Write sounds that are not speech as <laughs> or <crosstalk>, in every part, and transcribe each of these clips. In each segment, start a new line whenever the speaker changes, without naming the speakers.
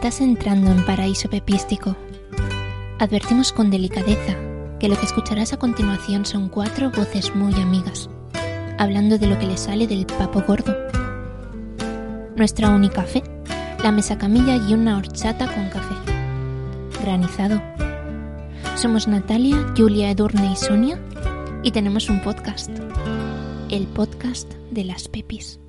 Estás entrando en paraíso pepístico. Advertimos con delicadeza que lo que escucharás a continuación son cuatro voces muy amigas, hablando de lo que le sale del papo gordo. Nuestra única fe, la mesa camilla y una horchata con café. Granizado. Somos Natalia, Julia, Edurne y Sonia y tenemos un podcast. El podcast de las Pepis.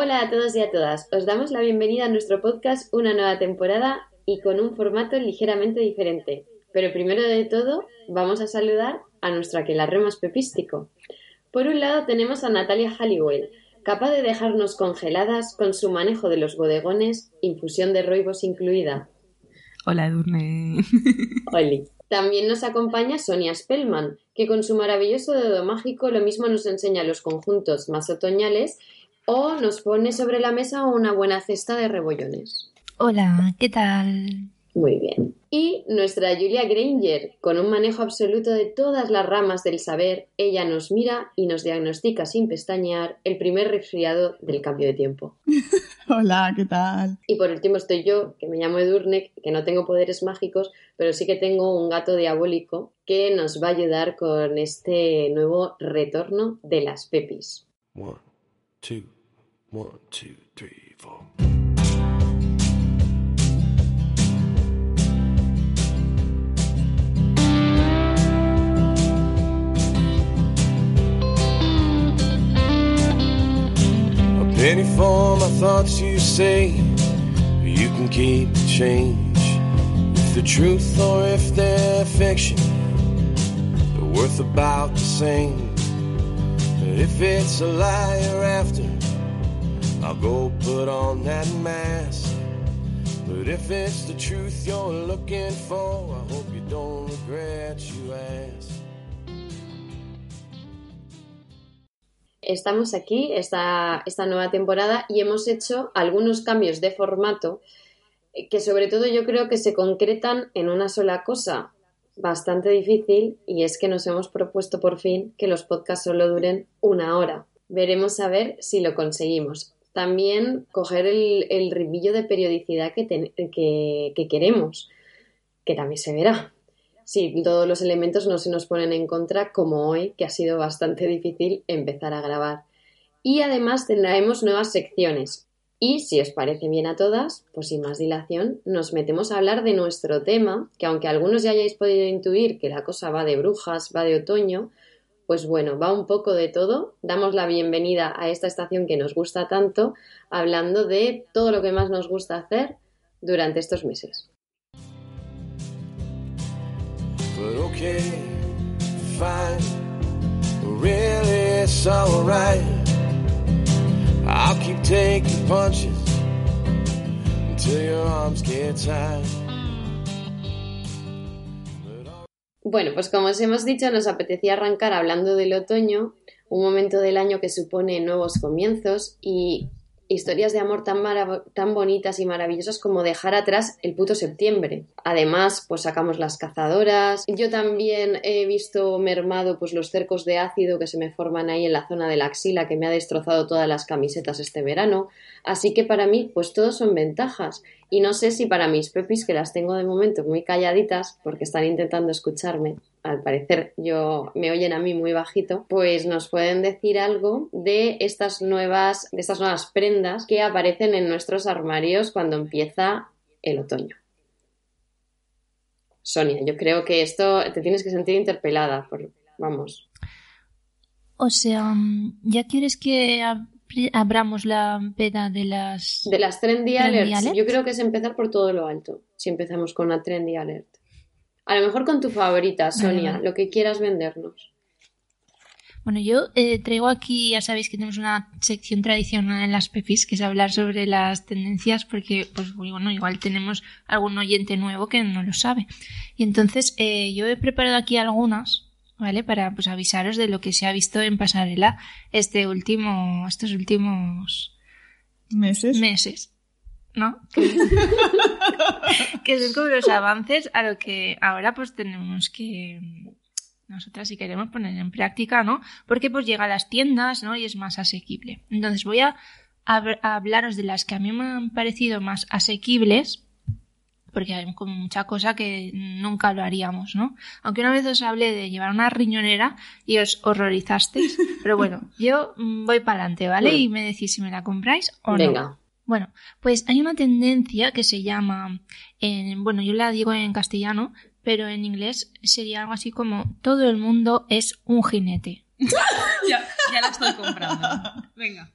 Hola a todos y a todas. Os damos la bienvenida a nuestro podcast, una nueva temporada y con un formato ligeramente diferente. Pero primero de todo, vamos a saludar a nuestro aquelarre más pepístico. Por un lado tenemos a Natalia Halliwell, capaz de dejarnos congeladas con su manejo de los bodegones, infusión de roibos incluida.
Hola, Edurne. <laughs>
Oli. También nos acompaña Sonia Spellman, que con su maravilloso dedo mágico lo mismo nos enseña los conjuntos más otoñales o nos pone sobre la mesa una buena cesta de rebollones.
Hola, ¿qué tal?
Muy bien. Y nuestra Julia Granger, con un manejo absoluto de todas las ramas del saber, ella nos mira y nos diagnostica sin pestañear el primer resfriado del cambio de tiempo. <laughs>
Hola, ¿qué tal?
Y por último estoy yo, que me llamo Edurne, que no tengo poderes mágicos, pero sí que tengo un gato diabólico que nos va a ayudar con este nuevo retorno de las pepis.
One, two, one, two, three, four. A penny for my thoughts, you say. You can keep the change. If they're truth or if they're fiction, they're worth about the same. But if it's a lie you're after, I'll go put on that mask. But if it's the truth you're looking for, I hope you don't regret you asked.
Estamos aquí, esta, esta nueva temporada, y hemos hecho algunos cambios de formato que sobre todo yo creo que se concretan en una sola cosa bastante difícil y es que nos hemos propuesto por fin que los podcasts solo duren una hora. Veremos a ver si lo conseguimos. También coger el, el de periodicidad que queremos, que también se verá. Si todos los elementos no se nos ponen en contra, como hoy, que ha sido bastante difícil empezar a grabar. Y además tendremos nuevas secciones. Y si os parece bien a todas, pues sin más dilación, nos metemos a hablar de nuestro tema, que aunque algunos ya hayáis podido intuir que la cosa va de brujas, va de otoño, pues bueno, va un poco de todo. Damos la bienvenida a esta estación que nos gusta tanto, hablando de todo lo que más nos gusta hacer durante estos meses.
I'll keep taking punches until your arms get.
Bueno, pues como os hemos dicho, nos apetecía arrancar hablando del otoño, un momento del año que supone nuevos comienzos y historias de amor tan, tan bonitas y maravillosas como dejar atrás el puto septiembre. Además, pues sacamos las cazadoras. Yo también he visto mermado pues los cercos de ácido que se me forman ahí en la zona de la axila que me ha destrozado todas las camisetas este verano. Así que para mí, pues todos son ventajas. Y no sé si para mis pepis, que las tengo de momento muy calladitas, porque están intentando escucharme, al parecer yo me oyen a mí muy bajito, pues nos pueden decir algo de estas nuevas, de estas nuevas prendas que aparecen en nuestros armarios cuando empieza el otoño. Sonia, yo creo que esto te tienes que sentir interpelada, por, vamos.
O sea, mm, ¿ya quieres que abramos la veda de las...
De las trendy,
Trendy
alerts,
alerts.
yo creo que es empezar por todo lo alto, si empezamos con una trendy alert. A lo mejor con tu favorita, Sonia,
vale.
lo que quieras vendernos.
Bueno, yo eh, traigo aquí, ya sabéis que tenemos una sección tradicional en las Pepis, que es hablar sobre las tendencias, porque, pues bueno, igual tenemos algún oyente nuevo que no lo sabe. Y entonces, eh, yo he preparado aquí algunas, ¿vale? Para pues avisaros de lo que se ha visto en pasarela este último, estos últimos
¿Meses?
meses, ¿no? Que, <laughs> que son como los avances a lo que ahora pues tenemos que, nosotras si queremos poner en práctica, ¿no? Porque pues llega a las tiendas, ¿no? Y es más asequible. Entonces voy a, hablaros de las que a mí me han parecido más asequibles, porque hay como mucha cosa que nunca lo haríamos, ¿no? Aunque una vez os hablé de llevar una riñonera y os horrorizasteis, pero bueno, yo mm, voy para adelante, ¿vale? Y me decís si me la compráis o Venga. no. Bueno, pues hay una tendencia que se llama, en, bueno, yo la digo en castellano, pero en inglés sería algo así como todo el mundo es un jinete. <laughs>
ya, ya la estoy comprando. Venga.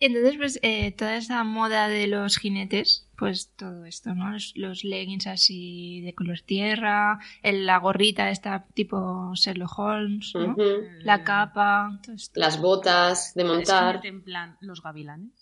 Entonces, pues eh, toda esa moda de los jinetes, pues todo esto, ¿no? Los, leggings así de color tierra, la gorrita esta tipo Sherlock Holmes, ¿no? La capa, todo esto.
Las botas de montar.
en plan los gavilanes?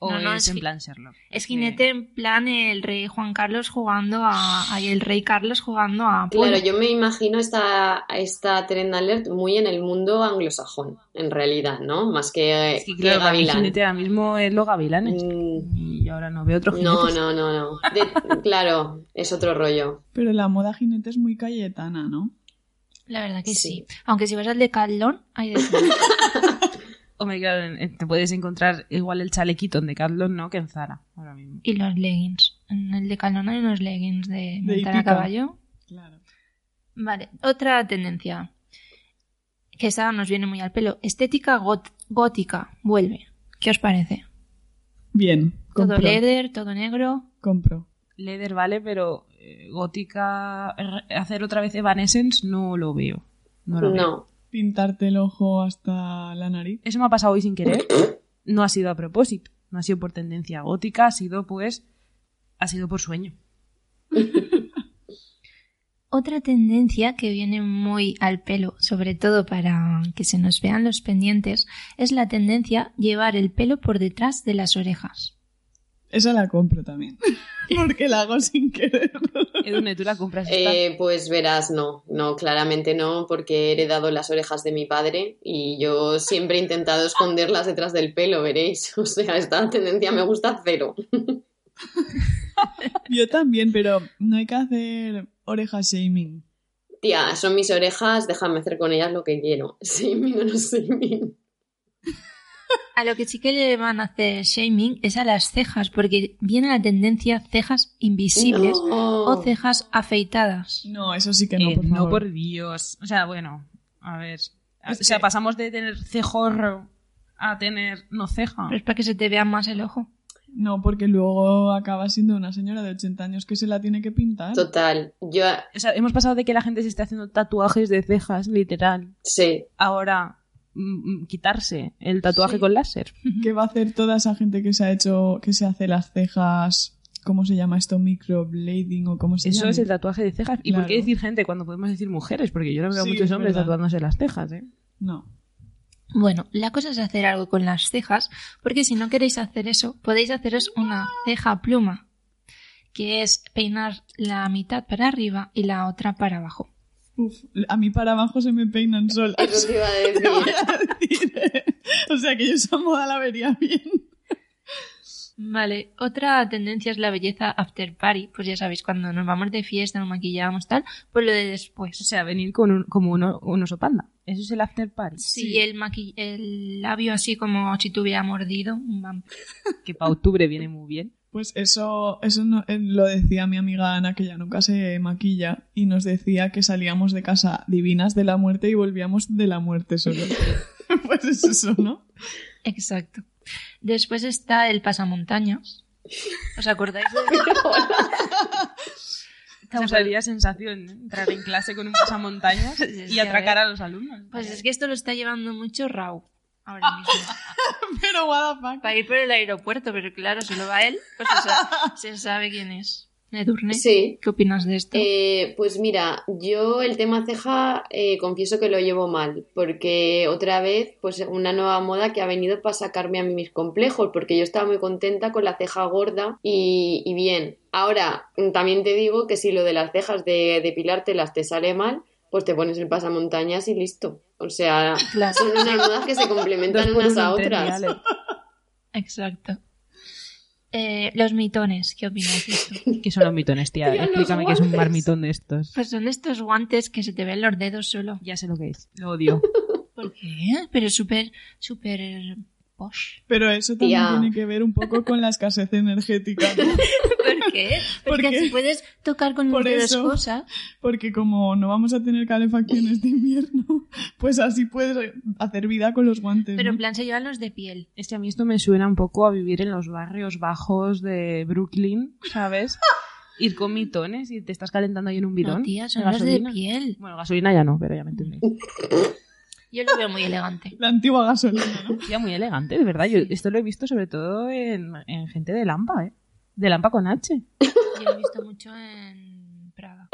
¿O no, es, en plan Sherlock?
Es jinete en plan el rey Juan Carlos jugando a. el rey Carlos jugando a.
Claro, yo me imagino esta, esta Trend Alert muy en el mundo anglosajón, en realidad, ¿no? Más que,
sí, claro, que Gavilán. jinete ahora mismo es los gavilanes. Mm. Y ahora no veo otro jinete.
No, no, no, no. claro, es otro rollo.
Pero la moda jinete es muy cayetana, ¿no?
La verdad que sí. Aunque si vas al de Caldón, hay de <laughs>
Hombre, claro, te puedes encontrar igual el chalequito en Decathlon, ¿no? Que en Zara, ahora mismo.
Y los leggings. En el Decathlon hay unos leggings de, montar a caballo.
Claro.
Vale, otra tendencia. Que esa nos viene muy al pelo. Estética gótica. Vuelve. ¿Qué os parece?
Bien.
Todo leather, todo negro.
Compro. Leather vale, pero eh, gótica... Hacer otra vez Evanescence no lo veo. No lo no pintarte el ojo hasta la nariz. Eso me ha pasado hoy sin querer. No ha sido a propósito. No ha sido por tendencia gótica, ha sido pues. ha sido por sueño. <laughs>
Otra tendencia que viene muy al pelo, sobre todo para que se nos vean los pendientes, es la tendencia llevar el pelo por detrás de las orejas. Esa la compro también. <laughs> Porque la hago sin querer. Edune, ¿tú la compras?
Eh, pues verás, no, no, claramente no, porque he heredado las orejas de mi padre y yo siempre he intentado esconderlas detrás del pelo, veréis. <laughs> O sea, esta tendencia me gusta cero. <laughs>
yo también, pero no hay que hacer orejas shaming.
Tía, son mis orejas, déjame hacer con ellas lo que quiero. Shaming o no shaming.
A lo que sí que le van a hacer shaming es a las cejas, porque viene la tendencia cejas invisibles o cejas afeitadas.
No, eso sí que no, por No, por Dios. O sea, bueno, a ver. o sea, pasamos de tener cejorro a tener no ceja.
es para que se te vea más el ojo. No, porque luego acaba siendo una señora de 80 años que se la tiene que pintar.
Total. Yo...
O sea, hemos pasado de que la gente se esté haciendo tatuajes de cejas, literal.
Sí.
Ahora quitarse el tatuaje con láser. ¿Qué va a hacer toda esa gente que se ha hecho, que se hace las cejas? ¿Cómo se llama esto? Microblading o cómo se llama? Eso es el tatuaje de cejas. ¿Y por qué decir gente cuando podemos decir mujeres? Porque yo no veo a muchos hombres tatuándose las cejas, ¿eh? No.
Bueno, la cosa es hacer algo con las cejas, porque si no queréis hacer eso, podéis haceros una ceja pluma, que es peinar la mitad para arriba y la otra para abajo.
Uf, a mí para abajo se me peinan solas.
Eso te iba <laughs> a
decir. ¿eh? O sea que yo esa moda la vería bien.
Vale, otra tendencia es la belleza after party. Pues ya sabéis, cuando nos vamos de fiesta, nos maquillamos, tal, pues lo de después.
O sea, venir con un, como uno, un oso panda. Eso es el after party.
Sí, El, el labio así como si tuviera mordido un
que para octubre viene muy bien. Pues eso, eso eh, lo decía mi amiga Ana, que ya nunca se maquilla, y nos decía que salíamos de casa divinas de la muerte y volvíamos de la muerte solo. <laughs> pues es eso, ¿no?
Exacto. Después está el pasamontañas. ¿Os acordáis de <laughs>
O sería sensación entrar en clase con un pasamontañas <laughs> y atracar a los alumnos.
Pues es que esto lo está llevando mucho Rau ahora mismo. <laughs>
pero what
Para ir por el aeropuerto, pero claro, si lo va él, pues <laughs> se sabe, quién es. Edurne,
sí.
¿qué opinas de esto?
Eh, pues mira, yo el tema ceja eh, confieso que lo llevo mal, porque otra vez, pues una nueva moda que ha venido para sacarme a mí mis complejos, porque yo estaba muy contenta con la ceja gorda y, bien. Ahora, también te digo que si lo de las cejas de depilártelas te sale mal, pues te pones el pasamontañas y listo. O sea, son unas modas que se complementan unas a otras.
Exacto. Eh, los mitones, ¿qué opinas de esto? <laughs>
¿Qué son los mitones, tía? Explícame qué es un marmitón de estos.
Pues son estos guantes que se te ven los dedos solo.
Ya sé lo que es. Lo odio. <laughs>
¿Por qué? Pero súper, súper posh.
Pero eso también tiene que ver un poco con la escasez energética. <laughs>
¿Por qué? Porque, si puedes tocar con por eso, cosas.
Porque como no vamos a tener calefacción este invierno, <laughs> pues así puedes hacer vida con los guantes.
Pero en plan se llevan los de piel.
Es que a mí esto me suena un poco a vivir en los barrios bajos de Brooklyn, ¿sabes? <laughs> Ir con mitones y te estás calentando ahí en un bidón.
No, tía, son los de piel.
Bueno, gasolina ya no, pero ya me entendéis.
Yo lo veo muy elegante.
La antigua gasolina, ¿no?
Ya muy elegante, de verdad. Yo esto lo he visto sobre todo en, en gente de Lampa, ¿eh? De Lampa con H.
Yo lo he visto mucho en Prada.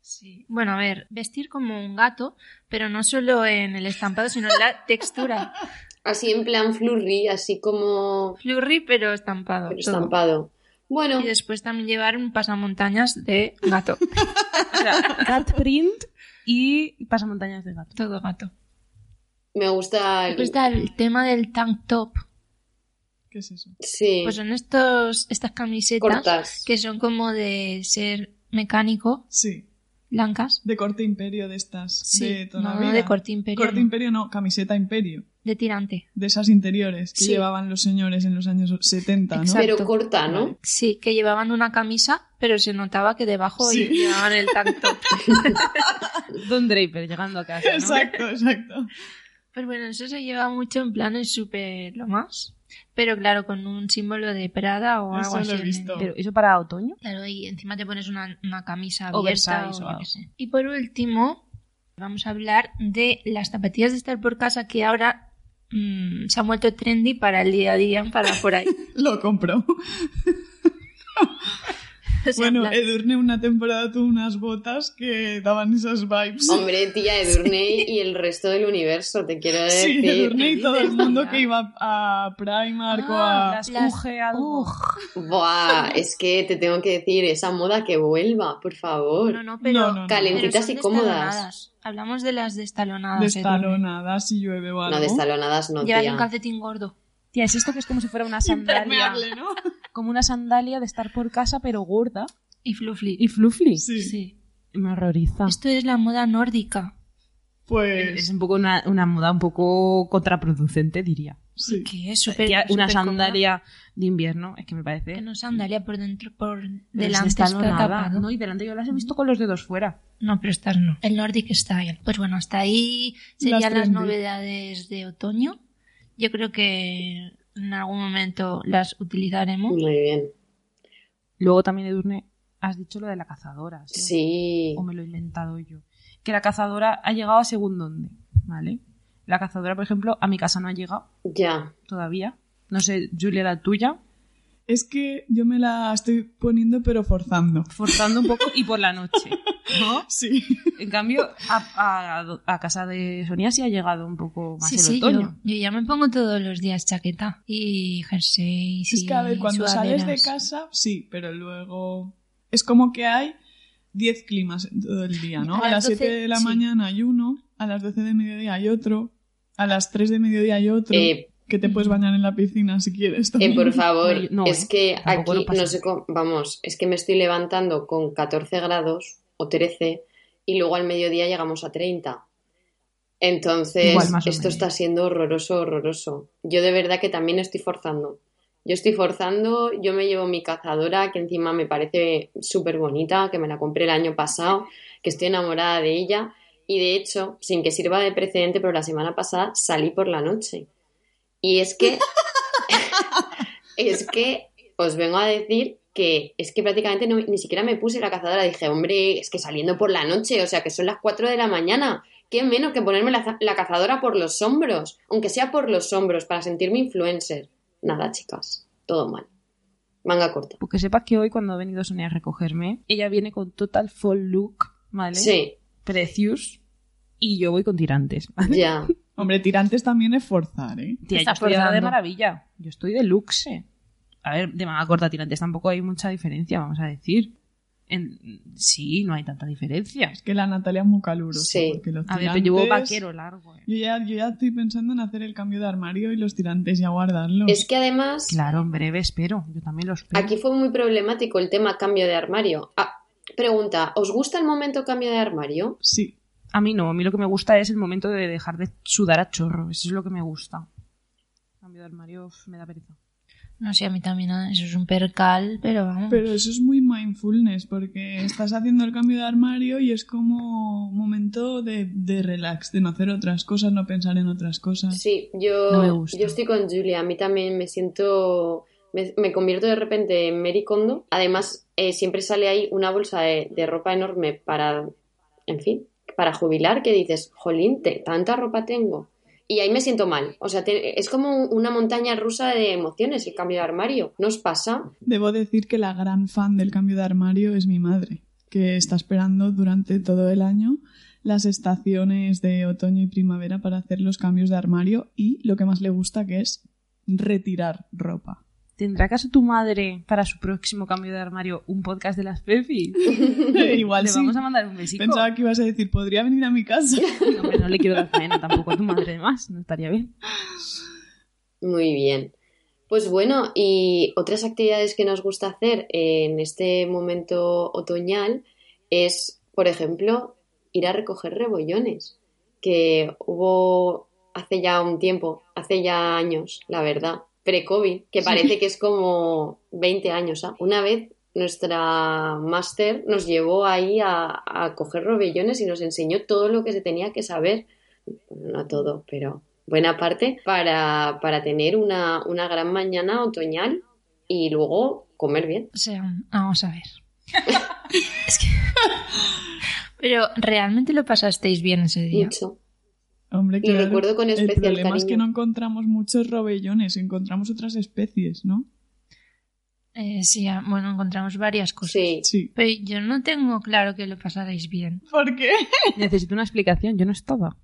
Sí. Bueno, a ver, vestir como un gato, pero no solo en el estampado, sino en la textura.
Así en plan flurry, así como...
Flurry, pero estampado.
Pero estampado. Bueno.
Y después también llevar un pasamontañas de gato. <laughs>
o sea, cat print y pasamontañas de gato.
Todo gato.
Me gusta
el... gusta el tema del tank top.
¿Qué es eso?
Sí.
Pues son estos, estas camisetas que son como de ser mecánico.
Sí.
Blancas.
De corte imperio de estas.
Sí.
De toda
no, de corte imperio.
Corte imperio no, camiseta imperio.
De tirante.
De esas interiores que llevaban los señores en los años 70, ¿no?
Pero corta, ¿no?
Sí, que llevaban una camisa, pero se notaba que debajo llevaban el tank top. <laughs> <laughs>
Don Draper llegando a casa. ¿no?
Exacto, exacto.
Pues bueno, eso se lleva mucho en plan es súper lo más. Pero claro, con un símbolo de Prada o algo
Eso
así.
lo he visto.
Pero eso para otoño.
Claro, y encima te pones una, una camisa abierta
Oversize
o qué sé. Y por último, vamos a hablar de las zapatillas de estar por casa que ahora mm, se han vuelto trendy para el día a día, para por ahí. <laughs>
Lo compro. <laughs>
O sea,
bueno,
en plan-
Edurne una temporada tuvo unas botas que daban esas vibes.
Hombre, tía, Edurne <laughs> y el resto del universo, te quiero
Sí,
decir.
Edurne y todo el <laughs> mundo que iba a Primark o
Ah,
a...
las,
las-
UG algo.
Buah, es que te tengo que decir, esa moda que vuelva, por favor.
No, no, pero,
No, no, no.
Calentitas
pero
y
destalonadas. Hablamos de las destalonadas.
Destalonadas si llueve o algo.
No, destalonadas no,
Llevan
tía.
un calcetín gordo.
Tía, es esto que es como si fuera una sandalia.
¿no?
Como una sandalia de estar por casa, pero gorda.
Y fluffy.
Y fluffy.
Sí.
Sí.
Me horroriza.
Esto es la moda nórdica.
Pues...
Es un poco una, una moda un poco contraproducente, diría.
Sí.
Que es súper.
Tía, una
cómoda.
sandalia de invierno, es que me
Que
parece.
no sandalia por dentro, por
Pero
delante
está
está.
No, y delante yo las he visto con los dedos fuera.
No, pero estas no. El Nordic Style. Pues bueno, hasta ahí serían las, novedades de otoño. Yo creo que en algún momento las utilizaremos.
Muy bien.
Luego también, Edurne, has dicho lo de la cazadora. ¿sí?
Sí.
O me lo he inventado yo. Que la cazadora ha llegado a según dónde, ¿vale? La cazadora, por ejemplo, a mi casa no ha llegado
Ya.
todavía. No sé, Julia, la tuya.
Es que yo me la estoy poniendo pero forzando.
Forzando un poco y por la noche. ¿No? <laughs>
Sí.
En cambio, a, a- a casa de Sonia sí ha llegado un poco más
Sí,
el
sí,
otoño.
yo, yo ya me pongo todos los días chaqueta y jersey.
Es que a ver, cuando sales de casa, sí, pero luego... Es como que hay 10 climas en todo el día, ¿no?
A
A,
las
las 7
12,
de la
sí.
mañana hay uno, a las 12 de mediodía hay otro, a las 3 de mediodía hay otro,
Eh,
que te puedes bañar en la piscina si quieres.
Eh,
también.
por favor,
No,
es
eh,
que
tampoco
aquí
no
no sé cómo, vamos, es que me estoy levantando con 14 grados o 13 y luego al mediodía llegamos a 30. Entonces, esto está siendo horroroso, horroroso. Yo de verdad que también estoy forzando. Yo estoy forzando, yo me llevo mi cazadora, que encima me parece súper bonita, que me la compré el año pasado, que estoy enamorada de ella. Y de hecho, sin que sirva de precedente, pero la semana pasada salí por la noche. Y es que <laughs> es que os vengo a decir que es que prácticamente no- ni siquiera me puse la cazadora. Dije, hombre, es que saliendo por la noche, o sea que son las 4 de la mañana. ¿Qué menos que ponerme la, la cazadora por los hombros? Aunque sea por los hombros, para sentirme influencer. Nada, chicas, todo mal. Manga corta.
Porque sepas que hoy, cuando ha venido Sonia a recogerme, ella viene con total full look, ¿vale?
Sí,
Precious. Y yo voy con tirantes. ¿vale?
ya. <laughs>
Hombre, tirantes también es forzar, ¿eh?
Tía, yo
Está
estoy ahora de
forzando.
maravilla. Yo estoy de luxe. A ver, de manga corta tirantes tampoco hay mucha diferencia, vamos a decir. Sí, no hay tanta diferencia.
Es que la Natalia es muy calurosa. Sí. Porque los
A ver, pero llevo vaquero largo. Eh.
Yo, ya, yo ya estoy pensando en hacer el cambio de armario y los tirantes ya guardarlos.
Es que además...
Claro, en breve espero. Yo también los espero.
Aquí fue muy problemático el tema cambio de armario. Ah, pregunta, ¿os gusta el momento cambio de armario?
Sí.
A mí no. A mí lo que me gusta es el momento de dejar de sudar a chorro. Eso es lo que me gusta. Cambio de armario me da pereza.
No sé, a mí también eso es un percal, pero vamos.
Pero eso es muy mindfulness, porque estás haciendo el cambio de armario y es como un momento de, de relax, de no hacer otras cosas, no pensar en otras cosas.
Sí, yo, yo estoy con Julia, a mí también me siento... Me, convierto de repente en Mary Kondo. Además, eh, siempre sale ahí una bolsa de, de ropa enorme para, en fin, para jubilar, que dices, jolín, tanta ropa tengo y ahí me siento mal. O sea, es como una montaña rusa de emociones el cambio de armario. ¿No os pasa?
Debo decir que la gran fan del cambio de armario es mi madre, que está esperando durante todo el año las estaciones de otoño y primavera para hacer los cambios de armario y lo que más le gusta que es retirar ropa.
¿Tendrá acaso tu madre para su próximo cambio de armario un podcast de las Pepis? <laughs>
Igual
le vamos a mandar un besito.
Pensaba que ibas a decir, podría venir a mi casa. <laughs>
no, no le quiero dar pena tampoco a tu madre más, no estaría bien.
Muy bien. Pues bueno, y otras actividades que nos gusta hacer en este momento otoñal es, por ejemplo, ir a recoger rebollones, que hubo hace ya un tiempo, hace ya años, la verdad, pre-COVID, que parece que es como 20 años. ¿ah? Una vez nuestra máster nos llevó ahí a, coger robellones y nos enseñó todo lo que se tenía que saber, no todo, pero buena parte, para, tener una, una gran mañana otoñal y luego comer bien.
O sea, vamos a ver. <laughs> es que... <laughs> Pero realmente lo pasasteis bien ese día.
Mucho.
Hombre,
Lo recuerdo con especial
El problema es que no encontramos muchos robellones, encontramos otras especies, ¿no?
Eh, sí, ah, bueno, encontramos varias cosas.
Sí.
Pero yo no tengo claro que lo pasarais bien.
¿Por qué? <laughs>
Necesito una explicación, yo no estaba.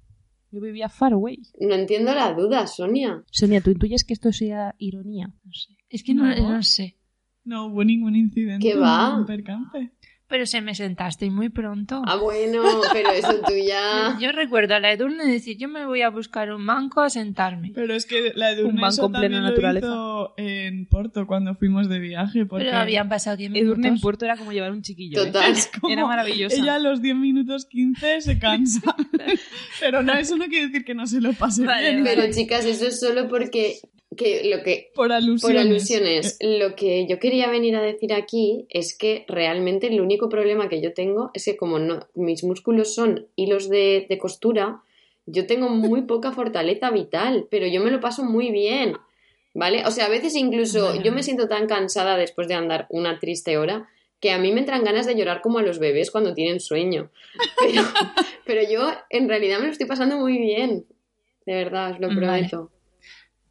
Yo vivía far away.
No entiendo la duda, Sonia.
Sonia, ¿tú intuyes que esto sea ironía?
No sé. Es que no, no, sé.
No hubo ningún incidente.
¿Qué va?
percance.
Pero se me sentaste muy pronto.
Ah, bueno, pero eso tú ya... <laughs>
Yo recuerdo a la Edurne decir, yo me voy a buscar un banco a sentarme.
Pero es que la Edurne un banco en plena naturaleza. Lo hizo en Porto cuando fuimos de viaje. Porque...
Pero habían pasado 10 minutos.
Edurne en Puerto era como llevar un chiquillo.
¿eh? Total.
Era maravilloso.
Ella a los 10 minutos 15 se cansa. <laughs> pero no, eso no quiere decir que no se lo pase bien.
Pero chicas, eso es solo porque que lo que
por alusiones.
Eh. lo que yo quería venir a decir aquí es que realmente el único problema que yo tengo es que como no, mis músculos son hilos de, costura yo tengo muy <laughs> poca fortaleza vital pero yo me lo paso muy bien vale o sea a veces incluso yo me siento tan cansada después de andar una triste hora que a mí me entran ganas de llorar como a los bebés cuando tienen sueño. <laughs> Pero, pero yo en realidad me lo estoy pasando muy bien de verdad os lo prometo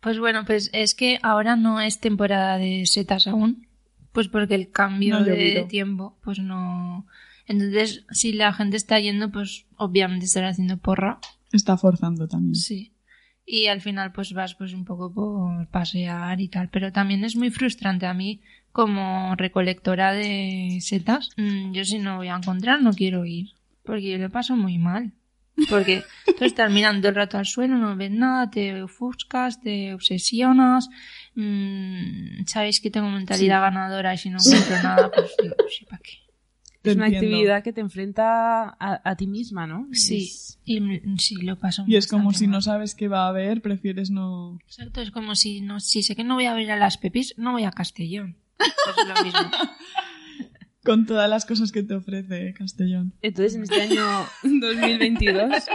pues bueno, pues es que ahora no es temporada de setas aún, pues porque el cambio de tiempo, pues no. Entonces, si la gente está yendo, pues obviamente estará haciendo porra.
Está forzando también.
Sí. Y al final, pues vas pues un poco por pasear y tal. Pero también es muy frustrante a mí, como recolectora de setas. Mm, yo si no voy a encontrar, no quiero ir. Porque yo le paso muy mal. Porque tú estás mirando el rato al suelo, no ves nada, te ofuscas, te obsesionas. Mmm, Sabéis que tengo mentalidad ganadora y si no encuentro nada, pues digo, sí, ¿para qué?
es una actividad que te enfrenta a, ti misma, ¿no?
Sí, y sí, lo paso.
Y es como si no sabes qué va a haber, prefieres no.
Exacto, es como si no, si sé que no voy a ver a las Pepis, no voy a Castellón. Pues <laughs> es lo mismo.
Con todas las cosas que te ofrece Castellón.
Entonces, en este año <laughs> 2022,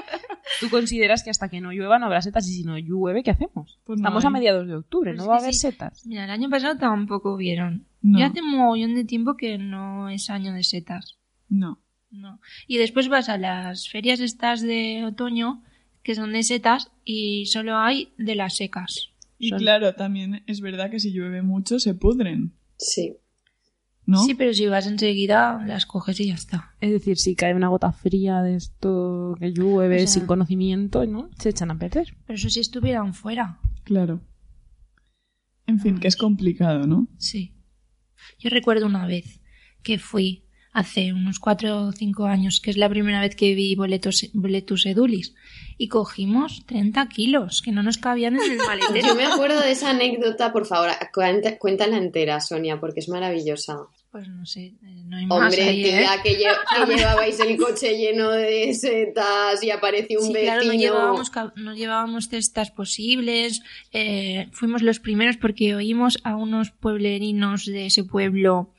¿tú consideras que hasta que no llueva no habrá setas? Y si no llueve, ¿qué hacemos? Pues Estamos a mediados de octubre, pues no va a haber setas.
Mira, el año pasado tampoco vieron. Ya hace un mogollón de tiempo que no es año de setas.
No.
No. Y después vas a las ferias estas de otoño, que son de setas, y solo hay de las secas.
Y claro, también es verdad que si llueve mucho se pudren.
Sí.
Sí, pero si vas enseguida, las coges y ya está.
Es decir, si cae una gota fría de esto que llueve sin conocimiento, ¿no? Se echan a perder.
Pero eso si estuvieran fuera.
Claro. En fin, que es complicado, ¿no?
Sí. Yo recuerdo una vez que fui hace unos cuatro o cinco años, que es la primera vez que vi boletos, boletus edulis. Y cogimos 30 kilos, que no nos cabían en el <laughs> maletero.
Yo me acuerdo de esa anécdota, por favor, cuéntala entera, Sonia, porque es maravillosa.
Pues no sé, eh, no hay más
Hombre, tía, ¿eh? que, <laughs> llevabais el coche lleno de setas y apareció un sí, Claro, no
llevábamos, no llevábamos cestas posibles. Eh, fuimos los primeros porque oímos a unos pueblerinos de ese pueblo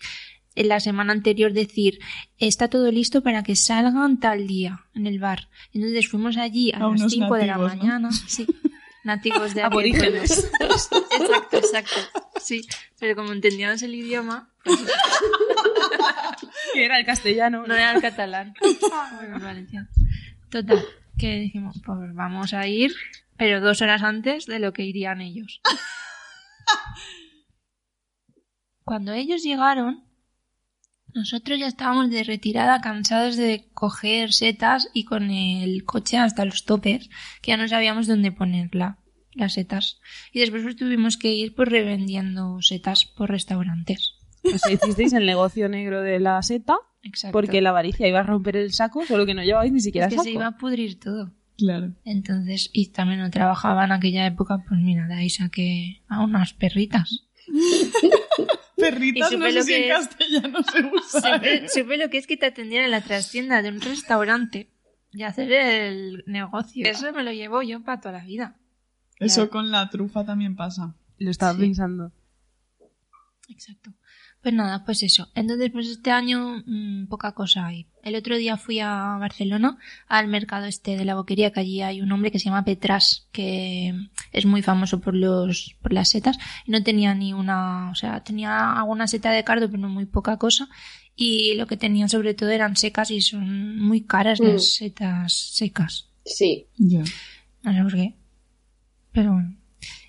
en la semana anterior decir está todo listo para que salgan tal día en el bar. Entonces fuimos allí a, las 5 de la mañana. Sí <laughs> nativos de
aborígenes.
exacto, exacto. Sí, pero como entendíamos el idioma. Pues <laughs>
que era el castellano.
No era el catalán. bueno. Total, que dijimos, pues vamos a ir, pero dos horas antes de lo que irían ellos. <laughs> Cuando ellos llegaron, nosotros ya estábamos de retirada, cansados de coger setas y con el coche hasta los topes, que ya no sabíamos dónde ponerla, las setas. Y después pues tuvimos que ir pues revendiendo setas por restaurantes.
O sea, hicisteis el negocio negro de la seta, Exacto. porque la avaricia iba a romper el saco, solo que no llevabais ni siquiera
es
que
se iba a pudrir todo.
Claro.
Entonces, y también no trabajaba en aquella época, pues mira, de ahí saqué a unas perritas. <laughs>
Perritas, no sé si en castellano se usa.
Supe, lo que es que te atendían en la trastienda de un restaurante y hacer el negocio. Eso me lo llevo yo para toda la vida.
Eso con la trufa también pasa.
Lo estaba pensando.
Exacto. Pues nada, pues eso. Entonces, pues este año mm, poca cosa hay. El otro día fui a Barcelona, al mercado este de la boquería, que allí hay un hombre que se llama Petras, que es muy famoso por los, por las setas, y no tenía ni una, o sea, tenía alguna seta de cardo, pero no muy poca cosa, y lo que tenían sobre todo eran secas y son muy caras las mm. setas secas.
Sí.
Ya.
No sé por qué. Pero bueno.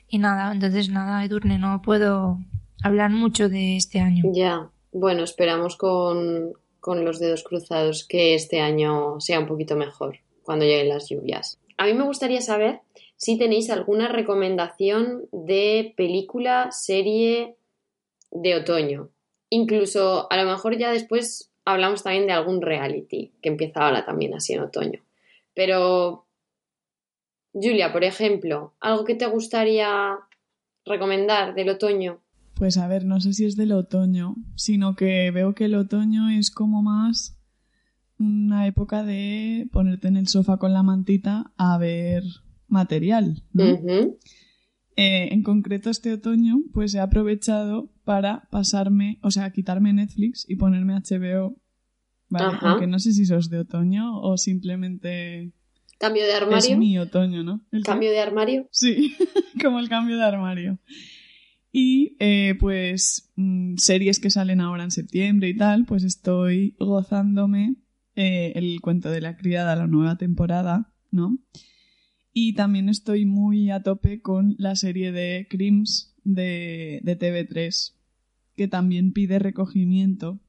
Y nada, entonces nada, Edurne, no puedo hablar mucho de este año.
Ya, bueno, esperamos con, con los dedos cruzados que este año sea un poquito mejor cuando lleguen las lluvias. A mí me gustaría saber si tenéis alguna recomendación de película, serie de otoño. Incluso a lo mejor ya después hablamos también de algún reality que empieza ahora también así en otoño. Pero, Julia, por ejemplo, ¿algo que te gustaría recomendar del otoño?
Pues a ver, no sé si es del otoño, sino que veo que el otoño es como más una época de ponerte en el sofá con la mantita a ver material, ¿no? Eh, en concreto este otoño, pues he aprovechado para pasarme, o sea, quitarme Netflix y ponerme HBO, ¿vale? Aunque no sé si sos de otoño o simplemente...
Cambio de armario.
Es mi otoño, ¿no?
¿El cambio de armario?
Sí, <laughs> como el cambio de armario. Y eh, pues mm, series que salen ahora en septiembre y tal, pues estoy gozándome eh, el cuento de la criada, la nueva temporada, ¿no? Y también estoy muy a tope con la serie de Crims de, de TV3, que también pide recogimiento.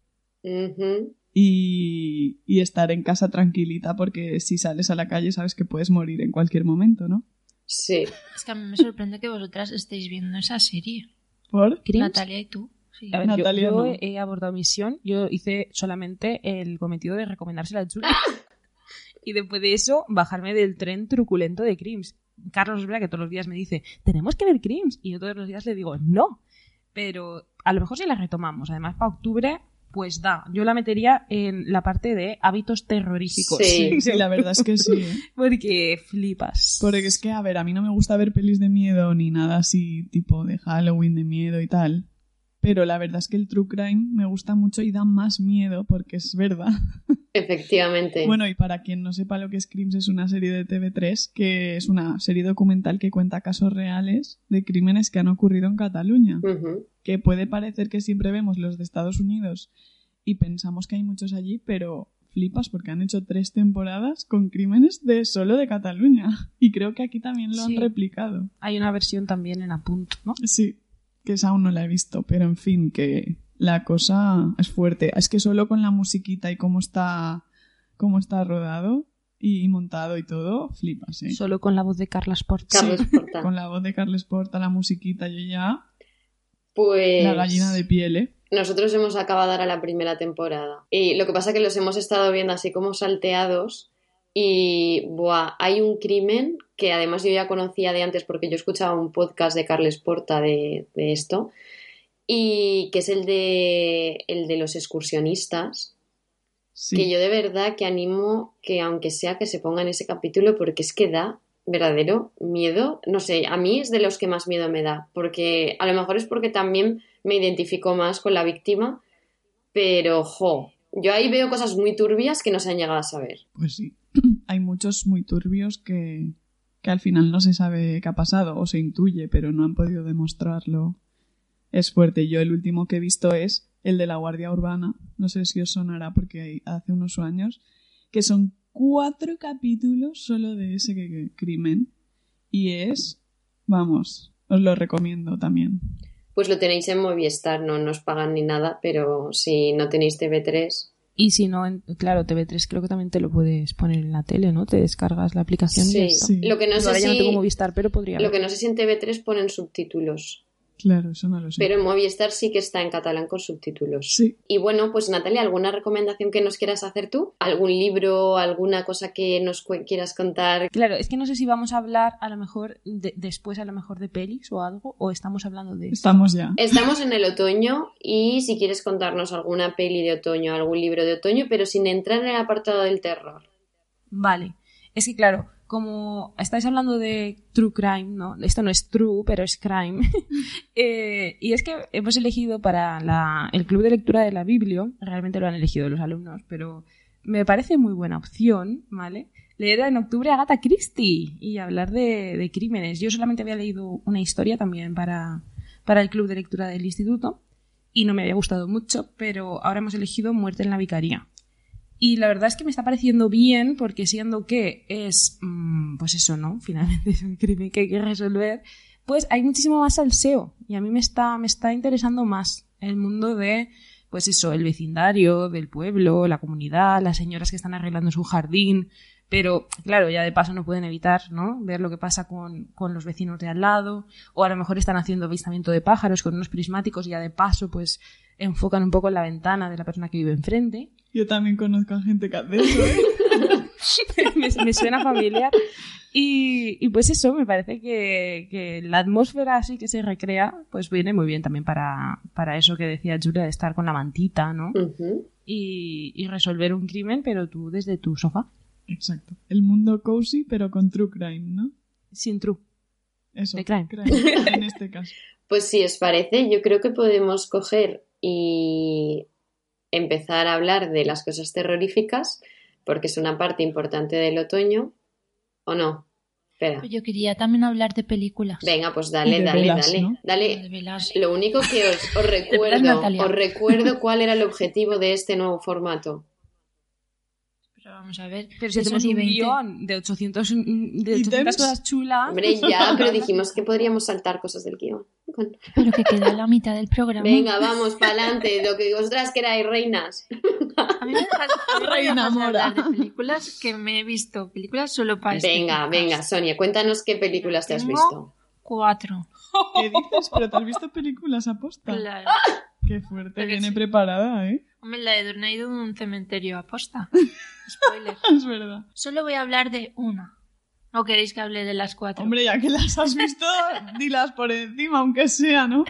y, y estar en casa tranquilita porque si sales a la calle sabes que puedes morir en cualquier momento, ¿no?
Sí.
Es que a mí me sorprende que vosotras estéis viendo esa serie.
¿Por?
Natalia y tú.
A ver, Natalia yo, he abordado misión, yo hice solamente el cometido de recomendársela a Julia. <laughs> y después de eso, bajarme del tren truculento de Crims. Carlos es verdad que todos los días me dice, tenemos que ver Crims. Y yo todos los días le digo, no. Pero a lo mejor si la retomamos. Además, para octubre pues da. Yo la metería en la parte de hábitos terroríficos.
Sí, <laughs> sí, la verdad es que sí. ¿eh? <laughs>
Porque flipas.
Porque es que, a ver, a mí no me gusta ver pelis de miedo ni nada así tipo de Halloween de miedo y tal. Pero la verdad es que el true crime me gusta mucho y da más miedo porque es verdad. <laughs>
Efectivamente.
bueno, y para quien no sepa lo que es Crims, es una serie de TV3 que es una serie documental que cuenta casos reales de crímenes que han ocurrido en Cataluña que puede parecer que siempre vemos los de Estados Unidos y pensamos que hay muchos allí, pero flipas porque han hecho tres temporadas con crímenes de solo de Cataluña. Y creo que aquí también lo han replicado.
Hay una versión también en Apunt, ¿no?
Sí, que esa aún no la he visto, pero en fin, que la cosa es fuerte. Es que solo con la musiquita y cómo está, cómo está rodado y montado y todo, flipas, ¿eh?
Solo con la voz de Carlos
Porta.
con la voz de Carles Porta, la musiquita, yo ya
pues...
La gallina de piel, ¿eh?
nosotros hemos acabado ahora la primera temporada. Y lo que pasa es que los hemos estado viendo así como salteados. Y buah, hay un crimen que además yo ya conocía de antes porque yo escuchaba un podcast de Carles Porta de, esto. Y que es el de, el de los excursionistas. Que yo de verdad que animo que aunque sea que se ponga en ese capítulo porque es que da verdadero miedo. No sé, a mí es de los que más miedo me da. Porque a lo mejor es porque también me identifico más con la víctima, pero jo, yo ahí veo cosas muy turbias que no se han llegado a saber.
Pues sí, <clears throat> hay muchos muy turbios que, que al final no se sabe qué ha pasado o se intuye, pero no han podido demostrarlo. Es fuerte. Yo el último que he visto es el de la Guardia Urbana. No sé si os sonará porque hace unos años, que son cuatro capítulos solo de ese crimen. Y es, vamos, os lo recomiendo también
pues lo tenéis en Movistar, no nos pagan ni nada, pero si no tenéis TV3...
Y si no, claro, TV3 creo que también te lo puedes poner en la tele, ¿no? Te descargas la aplicación y
sí. Lo que no sé
ya no tengo Movistar, pero podría.
Lo que no sé si en TV3 ponen subtítulos.
Claro, eso no lo sé.
Pero en Movistar sí que está en catalán con subtítulos.
Sí.
Y bueno, pues Natalia, ¿alguna recomendación que nos quieras hacer tú? ¿Algún libro, alguna cosa que nos quieras contar?
Claro, es que no sé si vamos a hablar a lo mejor después a lo mejor de pelis o algo, o estamos hablando de...
Estamos ya.
Estamos en el otoño y si quieres contarnos alguna peli de otoño, algún libro de otoño, pero sin entrar en el apartado del terror.
Vale. Es que claro, como estáis hablando de true crime, ¿no? Esto no es true, pero es crime. <laughs> Eh, y es que hemos elegido para el club de lectura de la Biblia, realmente lo han elegido los alumnos, pero me parece muy buena opción, ¿vale? Leer en octubre a Agatha Christie y hablar de, crímenes. Yo solamente había leído una historia también para, para el club de lectura del instituto y no me había gustado mucho, pero ahora hemos elegido Muerte en la Vicaría. Y la verdad es que me está pareciendo bien porque siendo que es, mm, pues eso, ¿no? <laughs> Finalmente es un crimen que hay que resolver, pues hay muchísimo más salseo y a mí me está, me está interesando más el mundo de, pues eso, el vecindario, del pueblo, la comunidad, las señoras que están arreglando su jardín, pero claro, ya de paso no pueden evitar, ¿no? Ver lo que pasa con, con, los vecinos de al lado, o a lo mejor están haciendo avistamiento de pájaros con unos prismáticos y ya de paso, pues enfocan un poco en la ventana de la persona que vive enfrente.
Yo también conozco a gente que hace eso, ¿eh? <laughs>
me, suena familiar. Y, y, pues eso, me parece que, que, la atmósfera así que se recrea, pues viene muy bien también para, para eso que decía Julia, de estar con la mantita, ¿no? y, y, resolver un crimen, pero tú desde tu sofá.
Exacto. El mundo cozy, pero con true crime, ¿no?
Sin true.
Eso,
de crime.
en este caso. <laughs>
Pues si os parece, yo creo que podemos coger y empezar a hablar de las cosas terroríficas, porque es una parte importante del otoño, ¿o no? Espera.
Yo quería también hablar de películas.
Venga, pues dale, dale, dale. dale. Lo único que os, <laughs> recuerdo, os recuerdo cuál era el objetivo de este nuevo formato.
Pero vamos a ver.
Pero si tenemos un guion de 800, de 800 cosas chulas.
Hombre, ya, <laughs> pero dijimos que podríamos saltar cosas del guion.
Pero que queda la mitad del programa.
Venga, vamos, para adelante. Lo que vosotras queráis, reinas.
A mí me dejas, Reina hablar de películas que me he visto. Películas solo para
este Venga, venga, Sonia, cuéntanos qué películas te has visto.
Cuatro.
¿Qué dices? ¿Pero te has visto películas aposta?
Claro.
Qué fuerte, viene preparada, ¿eh?
Hombre, la de Dorna ha ido un cementerio aposta. <laughs> Spoiler.
es verdad.
Solo voy a hablar de una. ¿O queréis que hable de las cuatro?
Hombre, ya que las has visto, <laughs> dilas por encima, aunque sea, ¿no?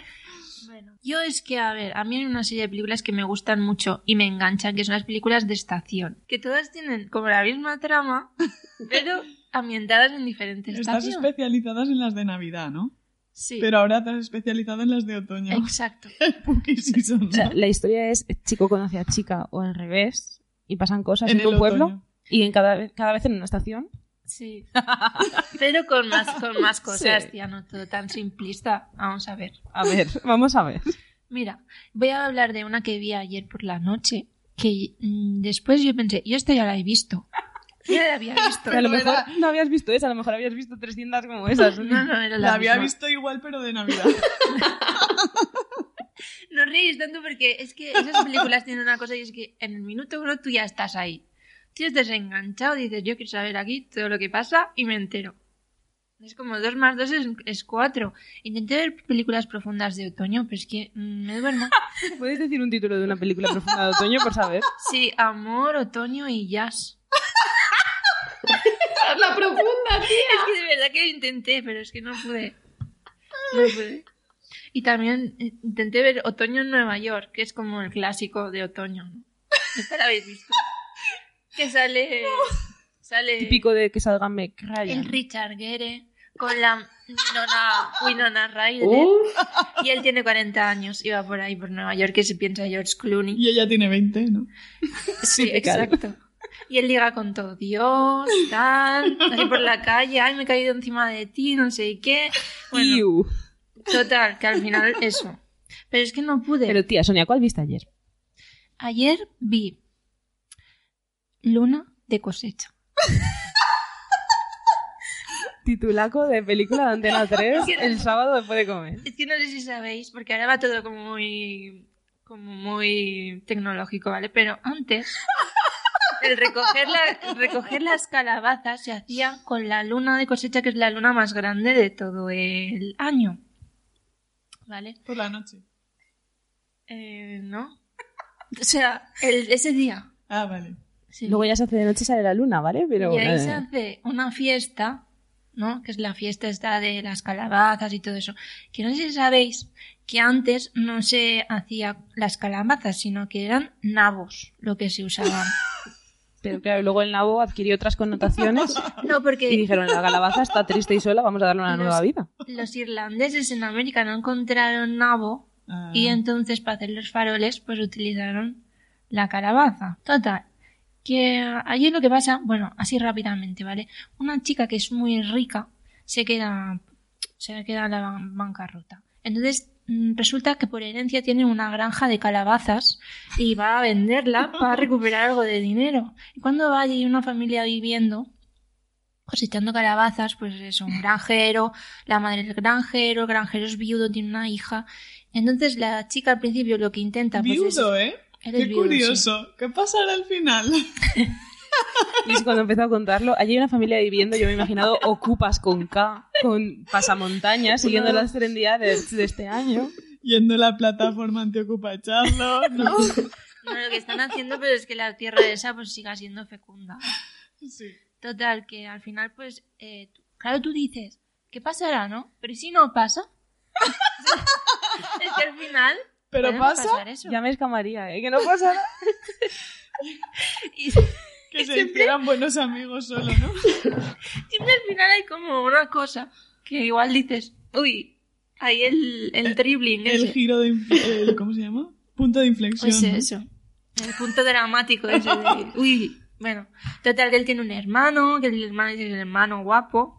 Bueno, yo es que, a ver, a mí hay una serie de películas que me gustan mucho y me enganchan, que son las películas de estación. Que todas tienen como la misma trama, <laughs> pero ambientadas en diferentes
Estás especializadas en las de Navidad, ¿no?
Sí.
Pero ahora te has especializado en las de otoño.
Exacto. <laughs>
o sea, la historia es chico conoce a chica o al revés y pasan cosas en, un pueblo y en cada, cada vez en una estación
Sí. <laughs> Pero con más, con más cosas, tía, no todo tan simplista. Vamos a ver.
A ver, <laughs> vamos a ver.
Mira, voy a hablar de una que vi ayer por la noche, que mm, después yo pensé, yo esta ya la he visto. Ya la había visto.
a lo mejor no habías visto esa, a lo mejor habías visto 300 como esas.
No, no, era la,
la había visto igual, pero de Navidad. <laughs>
no ríes tanto porque es que esas películas tienen una cosa y es que en el minuto uno tú ya estás ahí. Si es desenganchado, dices, yo quiero saber aquí todo lo que pasa y me entero. Es como dos más dos es, cuatro. Intenté ver películas profundas de otoño, pero es que me duermo. <laughs>
¿Puedes decir un título de una película profunda de otoño, por saber?
Sí, amor, otoño y jazz. <laughs>
la profunda, tía.
Es que de verdad que intenté, pero es que no pude. No pude. Y también eh, intenté ver Otoño en Nueva York, que es como el clásico de otoño. ¿no? ¿Esta la habéis visto? Que sale... sale
Típico de que salga Meg
El Richard Gere con la Winona, Winona Ryder. Y él tiene 40 años y va por ahí, por Nueva York, que se piensa George Clooney.
Y ella tiene 20, ¿no?
Sí, <laughs> exacto. Y él liga con todo, Dios, tal, así por la calle, ay, me he caído encima de ti, no sé qué. Bueno, total, que al final eso. Pero es que no pude.
Pero tía, Sonia, ¿cuál viste ayer?
Ayer vi Luna de cosecha. <laughs>
Titulaco de película de Antena <laughs> 3 el sábado después de comer.
Es que no sé si sabéis, porque ahora va todo como muy como muy tecnológico, ¿vale? Pero antes el recoger, recoger las calabazas se hacía con la luna de cosecha, que es la luna más grande de todo el año. ¿Vale?
Por la noche.
Eh, no. O sea, el, ese día.
Ah, vale.
Luego ya se hace de noche sale la luna, ¿vale? Pero,
y ahí se hace una fiesta, ¿no? Que es la fiesta esta de las calabazas y todo eso. Que no sé si sabéis que antes no se hacía las calabazas, sino que eran nabos lo que se usaban.
Pero claro, luego el nabo adquirió otras connotaciones. <laughs>
No, porque...
Y dijeron, la calabaza está triste y sola, vamos a darle una nueva vida.
Los irlandeses en América no encontraron nabo ah. y entonces para hacer los faroles pues utilizaron la calabaza. Total. Que allí lo que pasa, bueno, así rápidamente, ¿vale? Una chica que es muy rica se queda, se queda en la bancarrota. Entonces resulta que por herencia tiene una granja de calabazas y va a venderla <laughs> para recuperar algo de dinero. Y cuando va allí una familia viviendo, cosechando calabazas, pues es un granjero, la madre del granjero, el granjero es viudo, tiene una hija. Entonces la chica al principio lo que intenta...
Pues, viudo, ¿eh? Qué curioso. ¿Qué pasará al final? <laughs>
Y cuando empezó a contarlo, allí hay una familia viviendo, yo me he imaginado ocupas con K, con pasamontañas, siguiendo las trendiades de este año.
Yendo a la plataforma antiocupa Charlo, ¿no? No,
lo que están haciendo, pero es que la tierra esa pues siga siendo fecunda. Sí. Total, que al final, pues, eh, claro, tú dices, ¿qué pasará, no? Pero si no pasa? <laughs> es que al final...
¿Pero pasa?
Ya me escamaría, ¿eh? Que no pasará. <laughs>
y... Que se hicieran buenos amigos solo, ¿no? <laughs>
Siempre al final hay como una cosa que igual dices, uy, ahí el, el dribbling.
El giro de. ¿Cómo se llama? Punto de inflexión.
Pues eso. El punto dramático ese de. Uy, bueno. Total, que él tiene un hermano, que el hermano es el hermano guapo.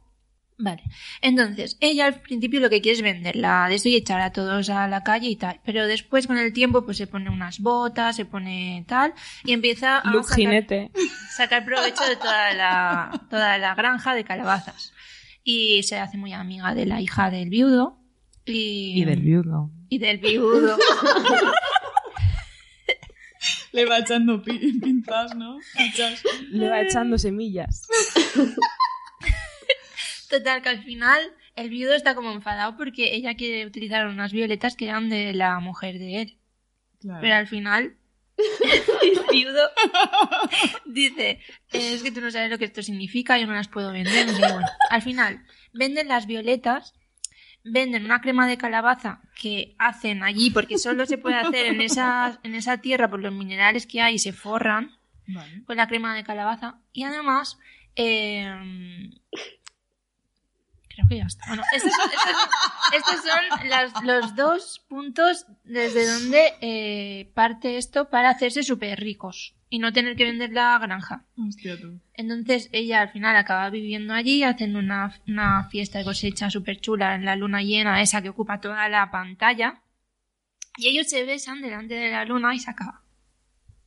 Vale. Entonces, ella al principio lo que quiere es venderla de eso y echar a todos a la calle y tal. Pero después, con el tiempo, pues se pone unas botas, se pone tal, y empieza a <laughs> sacar, provecho de toda la, toda la granja de calabazas. Y se hace muy amiga de la hija del viudo. Y,
y del viudo.
Y del viudo.
Le va echando pinzas, ¿no?
Le va echando semillas. <laughs>
Total, que al final el viudo está como enfadado porque ella quiere utilizar unas violetas que eran de la mujer de él. Pero al final <laughs> el viudo dice, es que tú no sabes lo que esto significa, yo no las puedo vender. al final venden las violetas, venden una crema de calabaza que hacen allí porque solo se puede hacer en esa, en esa tierra por los minerales que hay y se forran con la crema de calabaza. Y además... Eh, creo que ya está. Bueno, estos son, los dos puntos desde donde eh, parte esto para hacerse súper ricos y no tener que vender la granja. Entonces ella al final acaba viviendo allí, hacen una, fiesta de cosecha súper chula en la luna llena, esa que ocupa toda la pantalla. Y ellos se besan delante de la luna y se acaba.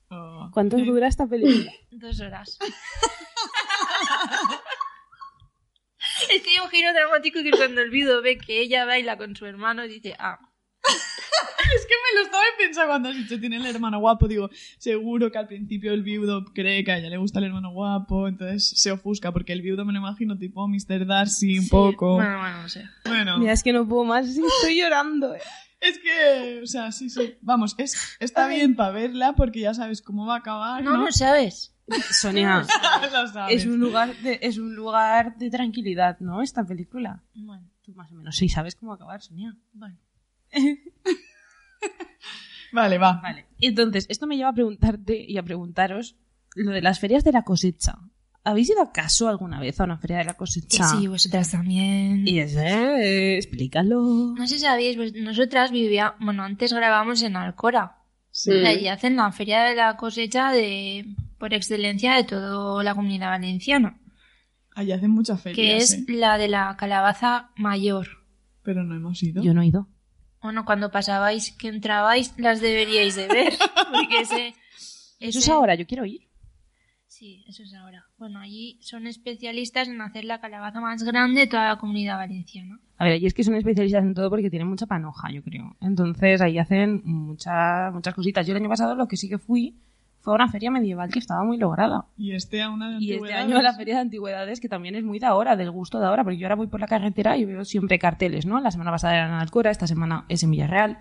Oh. ¿Cuánto dura esta película?
Dos horas. <laughs> Es que hay un giro dramático que cuando el viudo ve que ella baila con su hermano dice, ah. <laughs>
es que me lo estaba pensando cuando has dicho tiene el hermano guapo. Digo, seguro que al principio el viudo cree que a ella le gusta el hermano guapo, entonces se ofusca, porque el viudo me lo imagino tipo Mr. Darcy un poco.
Bueno, bueno, no sé. Bueno. Mira, es que no puedo más, estoy llorando. Eh. <laughs>
Es que, o sea, sí, sí. Vamos, es, está bien para verla porque ya sabes cómo va a acabar. No,
no, sabes. Sonia, <laughs> es un lugar de, es un lugar de tranquilidad, ¿no? Esta película. Bueno, tú más o menos sí sabes cómo acabar, Sonia. Bueno. <laughs>
vale, va.
Vale. Entonces, esto me lleva a preguntarte y a preguntaros lo de las ferias de la cosecha. ¿Habéis ido acaso alguna vez a una feria de la cosecha?
Sí, vosotras también.
Y eh, explícalo.
No sé si sabéis, pues nosotras vivíamos, bueno, antes grabábamos en Alcora. Sí. Allí hacen la feria de la cosecha de por excelencia de toda la comunidad valenciana.
Allí hacen muchas ferias.
Que es
¿eh?
la de la calabaza mayor.
Pero no hemos ido.
Yo no he ido.
Bueno, cuando pasabais, que entrabais, las deberíais de ver. <laughs> Porque ese,
Eso es ahora, yo quiero ir.
Sí, eso es ahora. Bueno, allí son especialistas en hacer la calabaza más grande de toda la comunidad valenciana.
A ver, allí es que son especialistas en todo porque tienen mucha panoja, yo creo. Entonces ahí hacen muchas muchas cositas. Yo el año pasado lo que sí que fui fue una feria medieval que estaba muy lograda.
Y este a una de
Y este año a la feria de antigüedades que también es muy de ahora, del gusto de ahora, porque yo ahora voy por la carretera y veo siempre carteles, ¿no? La semana pasada era en Alcora, esta semana es en Villarreal.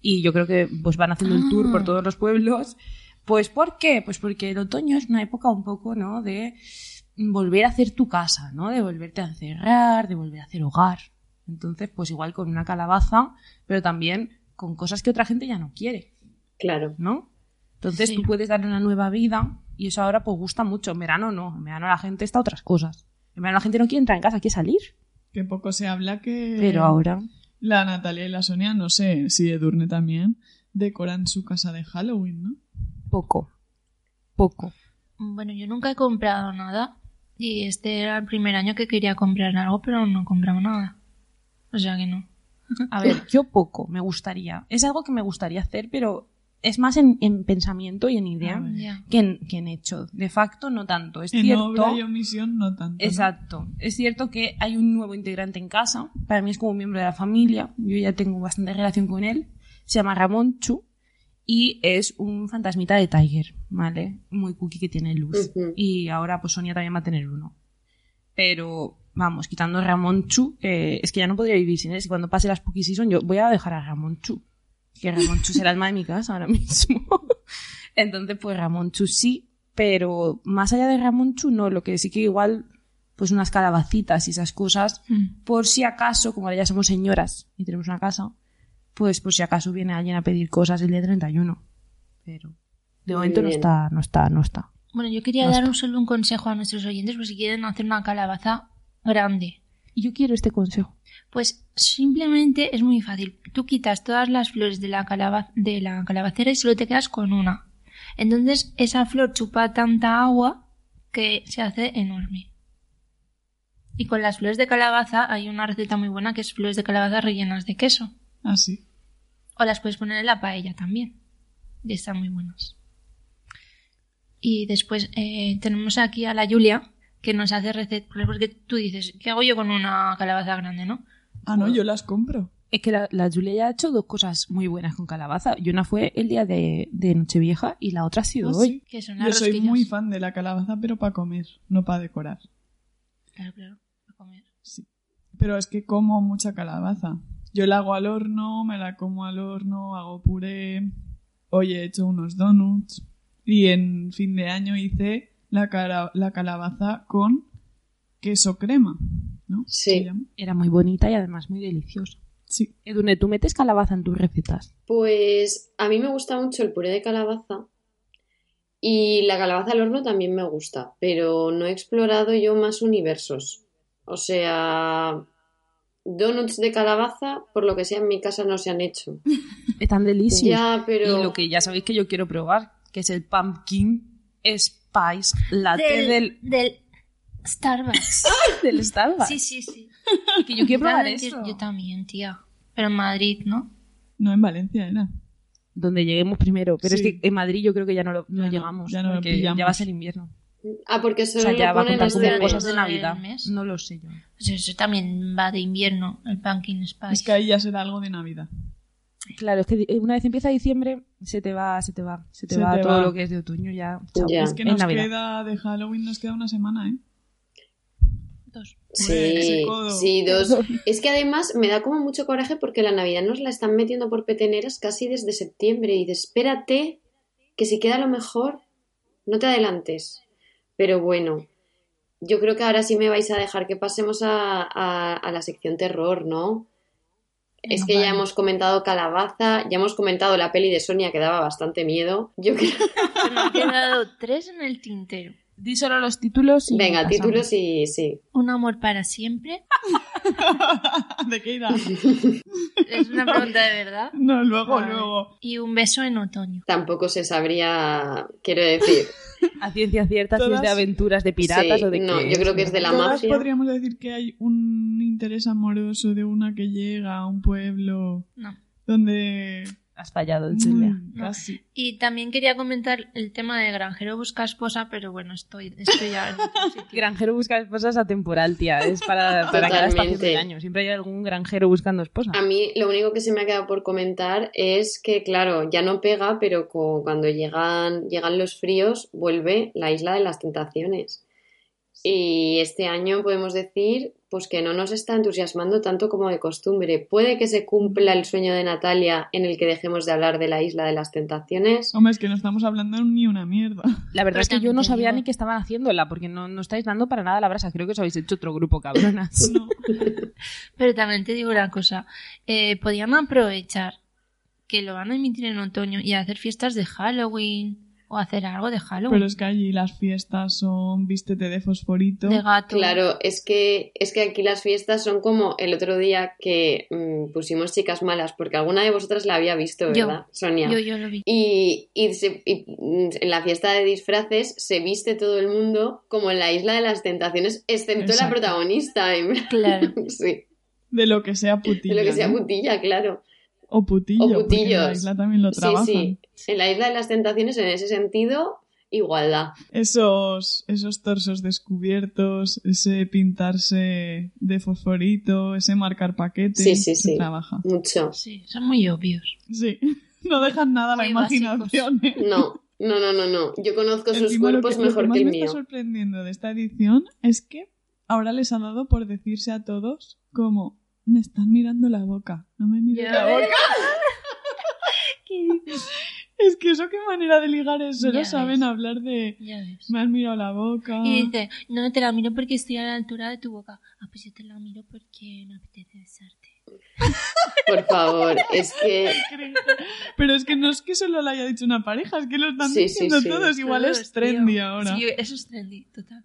Y yo creo que pues van haciendo el tour por ah. todos los pueblos pues ¿por qué? Pues porque el otoño es una época un poco, ¿no? De volver a hacer tu casa, ¿no? De volverte a encerrar, de volver a hacer hogar. Entonces, pues igual con una calabaza, pero también con cosas que otra gente ya no quiere.
Claro.
¿No? Entonces tú puedes darle una nueva vida y eso ahora pues gusta mucho. En verano no, en verano la gente está a otras cosas. En verano la gente no quiere entrar en casa, quiere salir.
Que poco se habla que...
Pero ahora...
La Natalia y la Sonia, no sé si Edurne también, decoran su casa de Halloween, ¿no?
poco. Poco.
Bueno, yo nunca he comprado nada. Y este era el primer año que quería comprar algo, pero no compraba nada. O sea que no.
A ver, yo poco me gustaría. Es algo que me gustaría hacer, pero es más en, pensamiento y en idea ah, que, en, hecho. De facto, no tanto. Es
en
cierto,
obra y omisión, no tanto.
Exacto. Es cierto que hay un nuevo integrante en casa. Para mí es como un miembro de la familia. Yo ya tengo bastante relación con él. Se llama Ramón Chu y es un fantasmita de Tiger, ¿vale? Muy cookie que tiene luz. Y ahora pues Sonia también va a tener uno. Pero vamos, quitando a Ramón Chu, es que ya no podría vivir sin él. Si cuando pase la Spooky Season yo voy a dejar a Ramón Chu. Que Ramón Chu será el alma de mi casa ahora mismo. <laughs> Entonces pues Ramón Chu sí, pero más allá de Ramón Chu no, lo que sí que igual pues unas calabacitas y esas cosas, mm. por si acaso, como ya somos señoras y tenemos una casa, pues por si acaso viene alguien a pedir cosas el día 31. Pero de momento no está, no está, no está.
Bueno, yo quería dar un solo un consejo a nuestros oyentes por si quieren hacer una calabaza grande.
Y yo quiero este consejo.
Pues simplemente es muy fácil. Tú quitas todas las flores de la, de la calabacera y solo te quedas con una. Entonces esa flor chupa tanta agua que se hace enorme. Y con las flores de calabaza hay una receta muy buena que es flores de calabaza rellenas de queso.
Ah, sí.
O las puedes poner en la paella también. Y están muy buenas. Y después eh, tenemos aquí a la Julia, que nos hace recetas. Porque tú dices, ¿qué hago yo con una calabaza grande, no?
Ah, no, yo las compro.
Es que la, Julia ya ha hecho dos cosas muy buenas con calabaza. Y una fue el día de, Nochevieja y la otra ha sido ah, hoy.
yo soy muy fan de la calabaza, pero para comer, no para decorar.
Claro, claro, para comer.
Sí. Pero es que como mucha calabaza. Yo la hago al horno, me la como al horno, hago puré. Hoy he hecho unos donuts. Y en fin de año hice la, la calabaza con queso crema. ¿no?
Sí.
Era muy bonita y además muy deliciosa.
Sí.
Edune, ¿tú metes calabaza en tus recetas?
Pues a mí me gusta mucho el puré de calabaza. Y la calabaza al horno también me gusta, pero no he explorado yo más universos. O sea, donuts de calabaza, por lo que sea, en mi casa no se han hecho.
Están deliciosos.
Ya, pero...
Y lo que ya sabéis que yo quiero probar, que es el pumpkin spice latte
del... Del, Starbucks. <laughs>
del Starbucks.
Sí, sí, sí. <laughs>
que yo quiero probar eso.
Yo también, tía. Pero en Madrid, ¿no?
No, en Valencia era.
Donde lleguemos primero. Pero es que en Madrid yo creo que ya no, lo, no, llegamos. Ya no porque ya va a ser invierno.
Ah, porque solo
o sea, ya va a contar como cosas de Navidad. No lo sé yo.
Pues eso también va de invierno, el pumpkin spice.
Es que ahí ya será algo de Navidad.
Claro, es que una vez empieza diciembre, se te va, se te va, se te va todo lo que es de otoño ya.
Es que nos queda de Halloween, nos queda una semana, ¿eh?
Dos. Sí, sí, dos. Es que además me da como mucho coraje porque la Navidad nos la están metiendo por peteneras casi desde septiembre y de espérate que si queda lo mejor, no te adelantes. Pero bueno, yo creo que ahora sí me vais a dejar que pasemos a, la sección terror, ¿no? Es que ya hemos comentado Calabaza, ya hemos comentado la peli de Sonia que daba bastante miedo. Yo creo...
me han <laughs> quedado tres en el tintero.
Di solo los títulos y.
Venga, títulos y sí.
Un amor para siempre. <laughs>
¿De qué irá? <laughs>
Es una pregunta de verdad.
No, luego, luego.
Y un beso en otoño.
Tampoco se sabría, quiero decir.
A ciencia cierta, si es de aventuras de piratas o de
No, yo creo que es de la
Todas podríamos decir que hay un interés amoroso de una que llega a un pueblo.
No.
Donde
has fallado, Julia.
Mm, casi.
Y también quería comentar el tema de Granjero busca esposa, pero bueno, estoy, estoy ya <laughs>
Granjero busca esposa es atemporal, tía. Es para, para cada estación del año. Siempre hay algún granjero buscando esposa.
A mí lo único que se me ha quedado por comentar es que, claro, ya no pega, pero cuando llegan, llegan los fríos, vuelve la isla de las tentaciones. Y este año podemos decir pues que no nos está entusiasmando tanto como de costumbre. Puede que se cumpla el sueño de Natalia en el que dejemos de hablar de la isla de las tentaciones.
Hombre, es que no estamos hablando ni una mierda.
La verdad es que yo no sabía ni que estaban haciéndola, porque no, no estáis dando para nada la brasa. Creo que os habéis hecho otro grupo cabronas. <laughs> no. <laughs>
Pero también te digo una cosa. Eh, podían aprovechar que lo van a emitir en otoño y hacer fiestas de Halloween o hacer algo de Halloween.
Pero es que allí las fiestas son vístete de fosforito.
De gato.
Claro, es que, es que aquí las fiestas son como el otro día que mm, pusimos chicas malas, porque alguna de vosotras la había visto, ¿verdad, Sonia?
Yo, yo lo vi.
Y, y, mm, en la fiesta de disfraces se viste todo el mundo como en la isla de las tentaciones, excepto la protagonista.
Claro. <laughs>
sí.
De lo que sea putilla.
De lo que sea putilla, claro.
O putillo. O putillos. En la isla también lo trabajan. Sí,
sí. En la isla de las tentaciones, en ese sentido, igualdad.
Esos, esos torsos descubiertos, ese pintarse de fosforito, ese marcar paquetes.
Sí, sí,
sí. trabaja.
Mucho.
Sí, son muy obvios.
Sí. <laughs> No dejan nada a la imaginación. ¿eh?
No. No, no, no, no. Yo conozco sus cuerpos mejor
que,
el
mío. Lo
que
me está sorprendiendo de esta edición es que ahora les ha dado por decirse a todos como me están mirando la boca. No me miren la boca. <laughs> Es que eso qué manera de ligar eso, no saben hablar de me has mirado la boca.
Y dice, no te la miro porque estoy a la altura de tu boca. Ah, pues yo te la miro porque me apetece besarte. <laughs>
Por favor, es <laughs> que.
Pero es que no es que solo lo haya dicho una pareja, es que lo están diciendo todos. Igual es trendy ahora.
Sí, eso es trendy, total.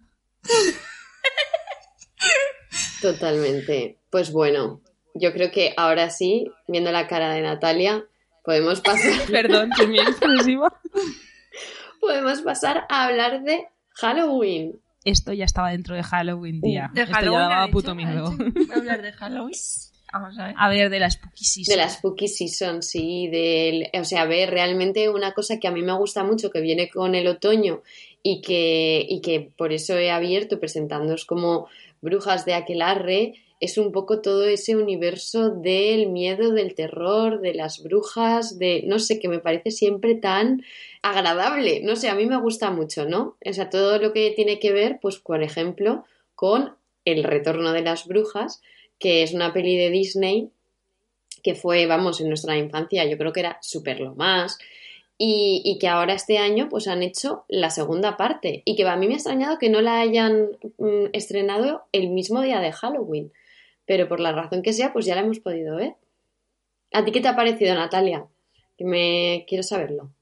Totalmente. Pues bueno, yo creo que ahora sí, viendo la cara de Natalia, podemos pasar. <laughs>
Perdón, que mi expresiva. <laughs>
podemos pasar a hablar de Halloween.
Esto ya estaba dentro de Halloween, tía. De Esto ya daba puto miedo.
hablar de Halloween? <laughs> Vamos a ver.
A ver, de la Spooky Season.
De la Spooky Season, sí. Del, o sea, a ver, realmente una cosa que a mí me gusta mucho, que viene con el otoño y que, y que por eso he abierto presentándoos como brujas de aquelarre, es un poco todo ese universo del miedo, del terror, de las brujas, de no sé, que me parece siempre tan agradable. No sé, a mí me gusta mucho, ¿no? O sea, todo lo que tiene que ver, pues, por ejemplo, con El retorno de las brujas, que es una peli de Disney que fue, vamos, en nuestra infancia, yo creo que era súper lo más, y, que ahora este año pues han hecho la segunda parte y que a mí me ha extrañado que no la hayan mm, estrenado el mismo día de Halloween, pero por la razón que sea pues ya la hemos podido ver. ¿A ti qué te ha parecido Natalia? Que me quiero saberlo.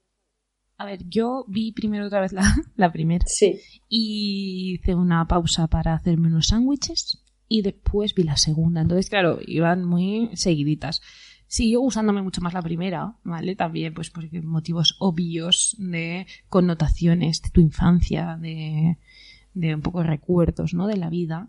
A ver, yo vi primero otra vez la, <laughs> la primera.
Sí.
Y hice una pausa para hacerme unos sándwiches y después vi la segunda. Entonces, claro, iban muy seguiditas. Siguió gustándome mucho más la primera, ¿vale? También, pues, por motivos obvios de connotaciones de tu infancia, de, de un poco recuerdos, ¿no? De la vida.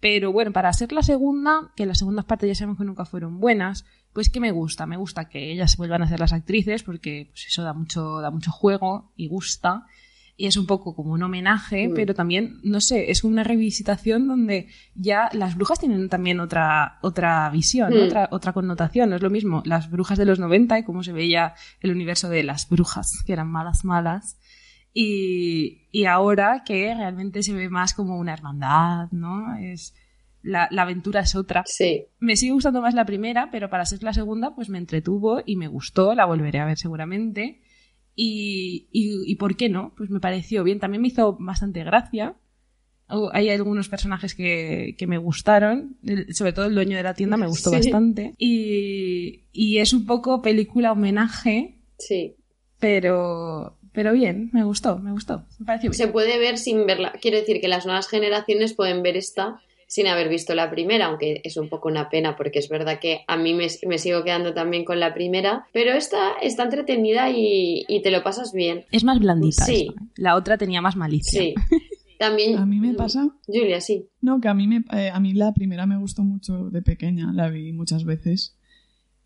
Pero bueno, para ser la segunda, que las segundas partes ya sabemos que nunca fueron buenas, pues que me gusta, me gusta que ellas vuelvan a ser las actrices, porque pues eso da mucho, da mucho juego y gusta. Y es un poco como un homenaje, mm. pero también, no sé, es una revisitación donde ya las brujas tienen también otra, otra visión, mm. otra, otra connotación. No es lo mismo las brujas de los 90 y cómo se veía el universo de las brujas, que eran malas, malas. Y, y ahora que realmente se ve más como una hermandad, ¿no? Es, la, la, aventura es otra.
Sí.
Me sigue gustando más la primera, pero para ser la segunda, pues me entretuvo y me gustó, la volveré a ver seguramente. Y, y, ¿por qué no? Pues me pareció bien. También me hizo bastante gracia. Hay algunos personajes que, que me gustaron, sobre todo el dueño de la tienda me gustó bastante. Y, y es un poco película homenaje.
Sí.
Pero, pero bien, me gustó, me gustó. Me pareció bien.
Se puede ver sin verla. Quiero decir que las nuevas generaciones pueden ver esta sin haber visto la primera, aunque es un poco una pena porque es verdad que a mí me, sigo quedando también con la primera, pero esta está entretenida y, te lo pasas bien.
Es más blandita. Sí. ¿eh? La otra tenía más malicia.
Sí. <laughs> También.
A mí me pasa.
Julia, sí.
No, que a mí, me, eh, a mí la primera me gustó mucho de pequeña, la vi muchas veces.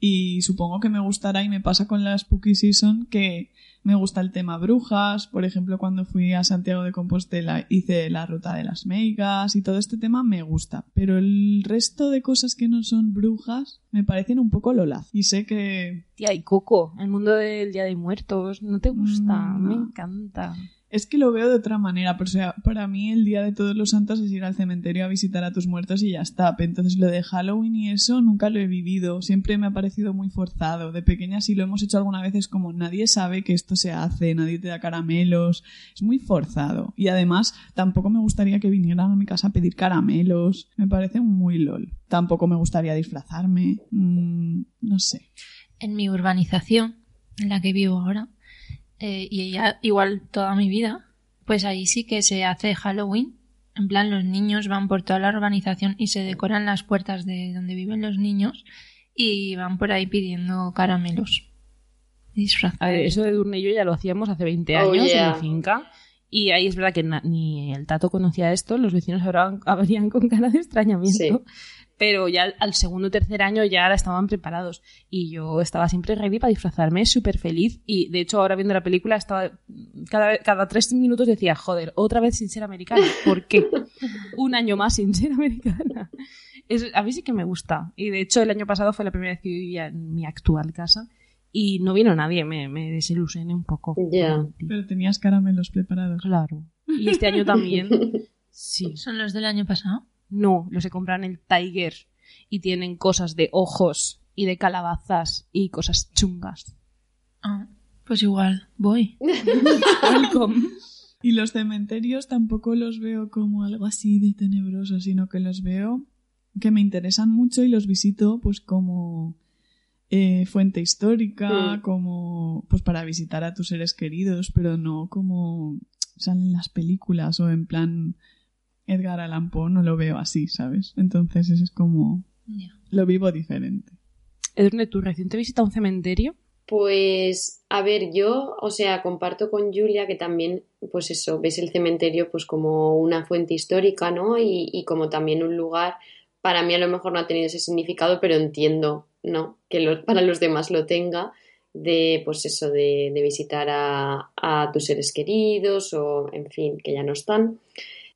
Y supongo que me gustará y me pasa con la Spooky Season que me gusta el tema brujas, por ejemplo, cuando fui a Santiago de Compostela hice la ruta de las meigas y todo este tema me gusta, pero el resto de cosas que no son brujas me parecen un poco lolaz y sé que...
Tía, y Coco, el mundo del Día de Muertos, ¿no te gusta? Mm, me encanta.
Es que lo veo de otra manera, pero sea, para mí el Día de Todos los Santos es ir al cementerio a visitar a tus muertos y ya está. Entonces lo de Halloween y eso nunca lo he vivido, siempre me ha parecido muy forzado. De pequeña sí lo hemos hecho alguna vez, es como nadie sabe que esto se hace, nadie te da caramelos, es muy forzado. Y además tampoco me gustaría que vinieran a mi casa a pedir caramelos, me parece muy lol. Tampoco me gustaría disfrazarme, mm, no sé.
En mi urbanización, en la que vivo ahora, eh, y ya igual toda mi vida, pues ahí sí que se hace Halloween. En plan, los niños van por toda la organización y se decoran las puertas de donde viven los niños y van por ahí pidiendo caramelos.
eso de Durnillo ya lo hacíamos hace 20 años en la finca. Y ahí es verdad que ni el tato conocía esto, los vecinos habrían <laughs> con cara de extrañamiento pero ya al segundo o tercer año ya estaban preparados y yo estaba siempre ready para disfrazarme, súper feliz y de hecho ahora viendo la película estaba cada, cada tres minutos decía, joder, otra vez sin ser americana, ¿por qué? <laughs> Un año más sin ser americana. a mí sí que me gusta y de hecho el año pasado fue la primera vez que vivía en mi actual casa y no vino nadie, me, me desilusioné un poco.
Ya.
Pero tenías caramelos preparados.
Claro. Y este año también. <laughs> Sí.
¿Son los del año pasado?
No, los se compran en el Tiger y tienen cosas de ojos y de calabazas y cosas chungas.
Ah, pues igual, voy. <laughs>
Y los cementerios tampoco los veo como algo así de tenebroso, sino que los veo que me interesan mucho y los visito pues como eh, fuente histórica, como pues para visitar a tus seres queridos, pero no como salen las películas o en plan Edgar Allan Poe no lo veo así, ¿sabes? Entonces eso es como... Lo vivo diferente.
Edurne, ¿tú reciente visita a un cementerio?
Pues, a ver, yo, o sea, comparto con Julia que también, pues eso, ves el cementerio pues como una fuente histórica, ¿no? Y, como también un lugar, para mí a lo mejor no ha tenido ese significado, pero entiendo, ¿no? Que para los demás lo tenga, de, pues eso, de, de visitar a, a tus seres queridos o, en fin, que ya no están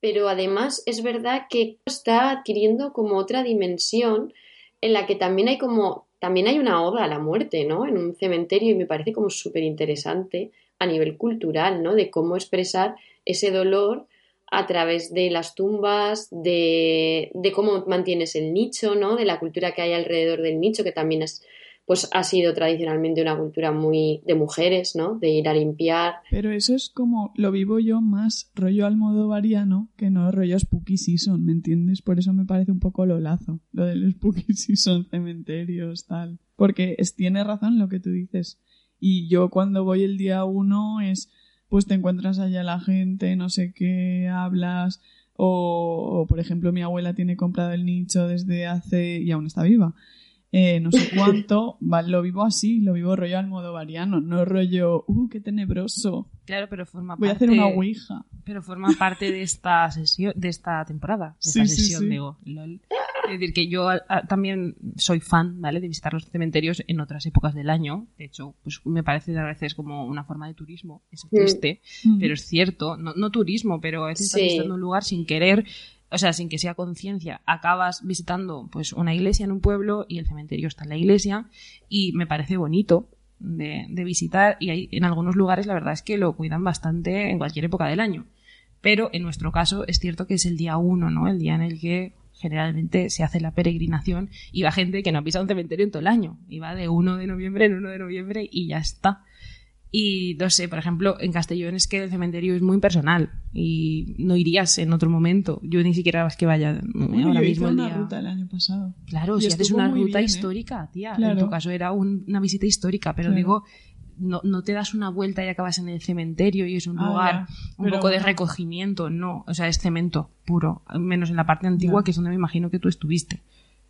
pero además es verdad que está adquiriendo como otra dimensión en la que también hay como también hay una oda a la muerte, ¿no? En un cementerio y me parece como súper interesante a nivel cultural, ¿no? De cómo expresar ese dolor a través de las tumbas, de, de cómo mantienes el nicho, ¿no? De la cultura que hay alrededor del nicho, que también es pues ha sido tradicionalmente una cultura muy de mujeres, ¿no? De ir a limpiar.
Pero eso es como lo vivo yo más rollo almodovariano que no rollo spooky season, ¿me entiendes? Por eso me parece un poco lolazo, lo del <laughs> spooky season, cementerios, tal. Porque es, tiene razón lo que tú dices. Y yo cuando voy el día uno es, pues te encuentras allá la gente, no sé qué, hablas, o, o por ejemplo mi abuela tiene comprado el nicho desde hace, y aún está viva eh, no sé <laughs> cuánto, lo vivo así, lo vivo rollo al modo variano, no rollo, uh, qué tenebroso.
Claro, pero forma
Voy a hacer una ouija.
Pero forma parte de esta sesión, de esta temporada, de esta sesión, digo, Es decir, que yo también soy fan, ¿vale? De visitar los cementerios en otras épocas del año. De hecho, pues me parece a veces como una forma de turismo. Es mm. triste, mm. pero es cierto. No, turismo, pero a veces estás visitando un lugar sin querer o sea, sin que sea conciencia, acabas visitando pues una iglesia en un pueblo y el cementerio está en la iglesia y me parece bonito de, de visitar y hay, en algunos lugares la verdad es que lo cuidan bastante en cualquier época del año. Pero en nuestro caso es cierto que es el día uno, ¿no? El día en el que generalmente se hace la peregrinación y va gente que no ha pisado un cementerio en todo el año. Y va de 1 de noviembre en 1 de noviembre y ya está. Y no sé, por ejemplo, en Castellón es que el cementerio es muy personal y no irías en otro momento. Yo ni siquiera es que vaya
ahora mismo el día. ruta el año pasado.
Claro, si haces una ruta ¿eh? histórica, tía. En tu caso era una visita histórica, pero digo, no, no, te das una vuelta y acabas en el cementerio y es un ah, lugar un poco de recogimiento, no, o sea, es cemento puro, menos en la parte antigua que es donde me imagino que tú estuviste.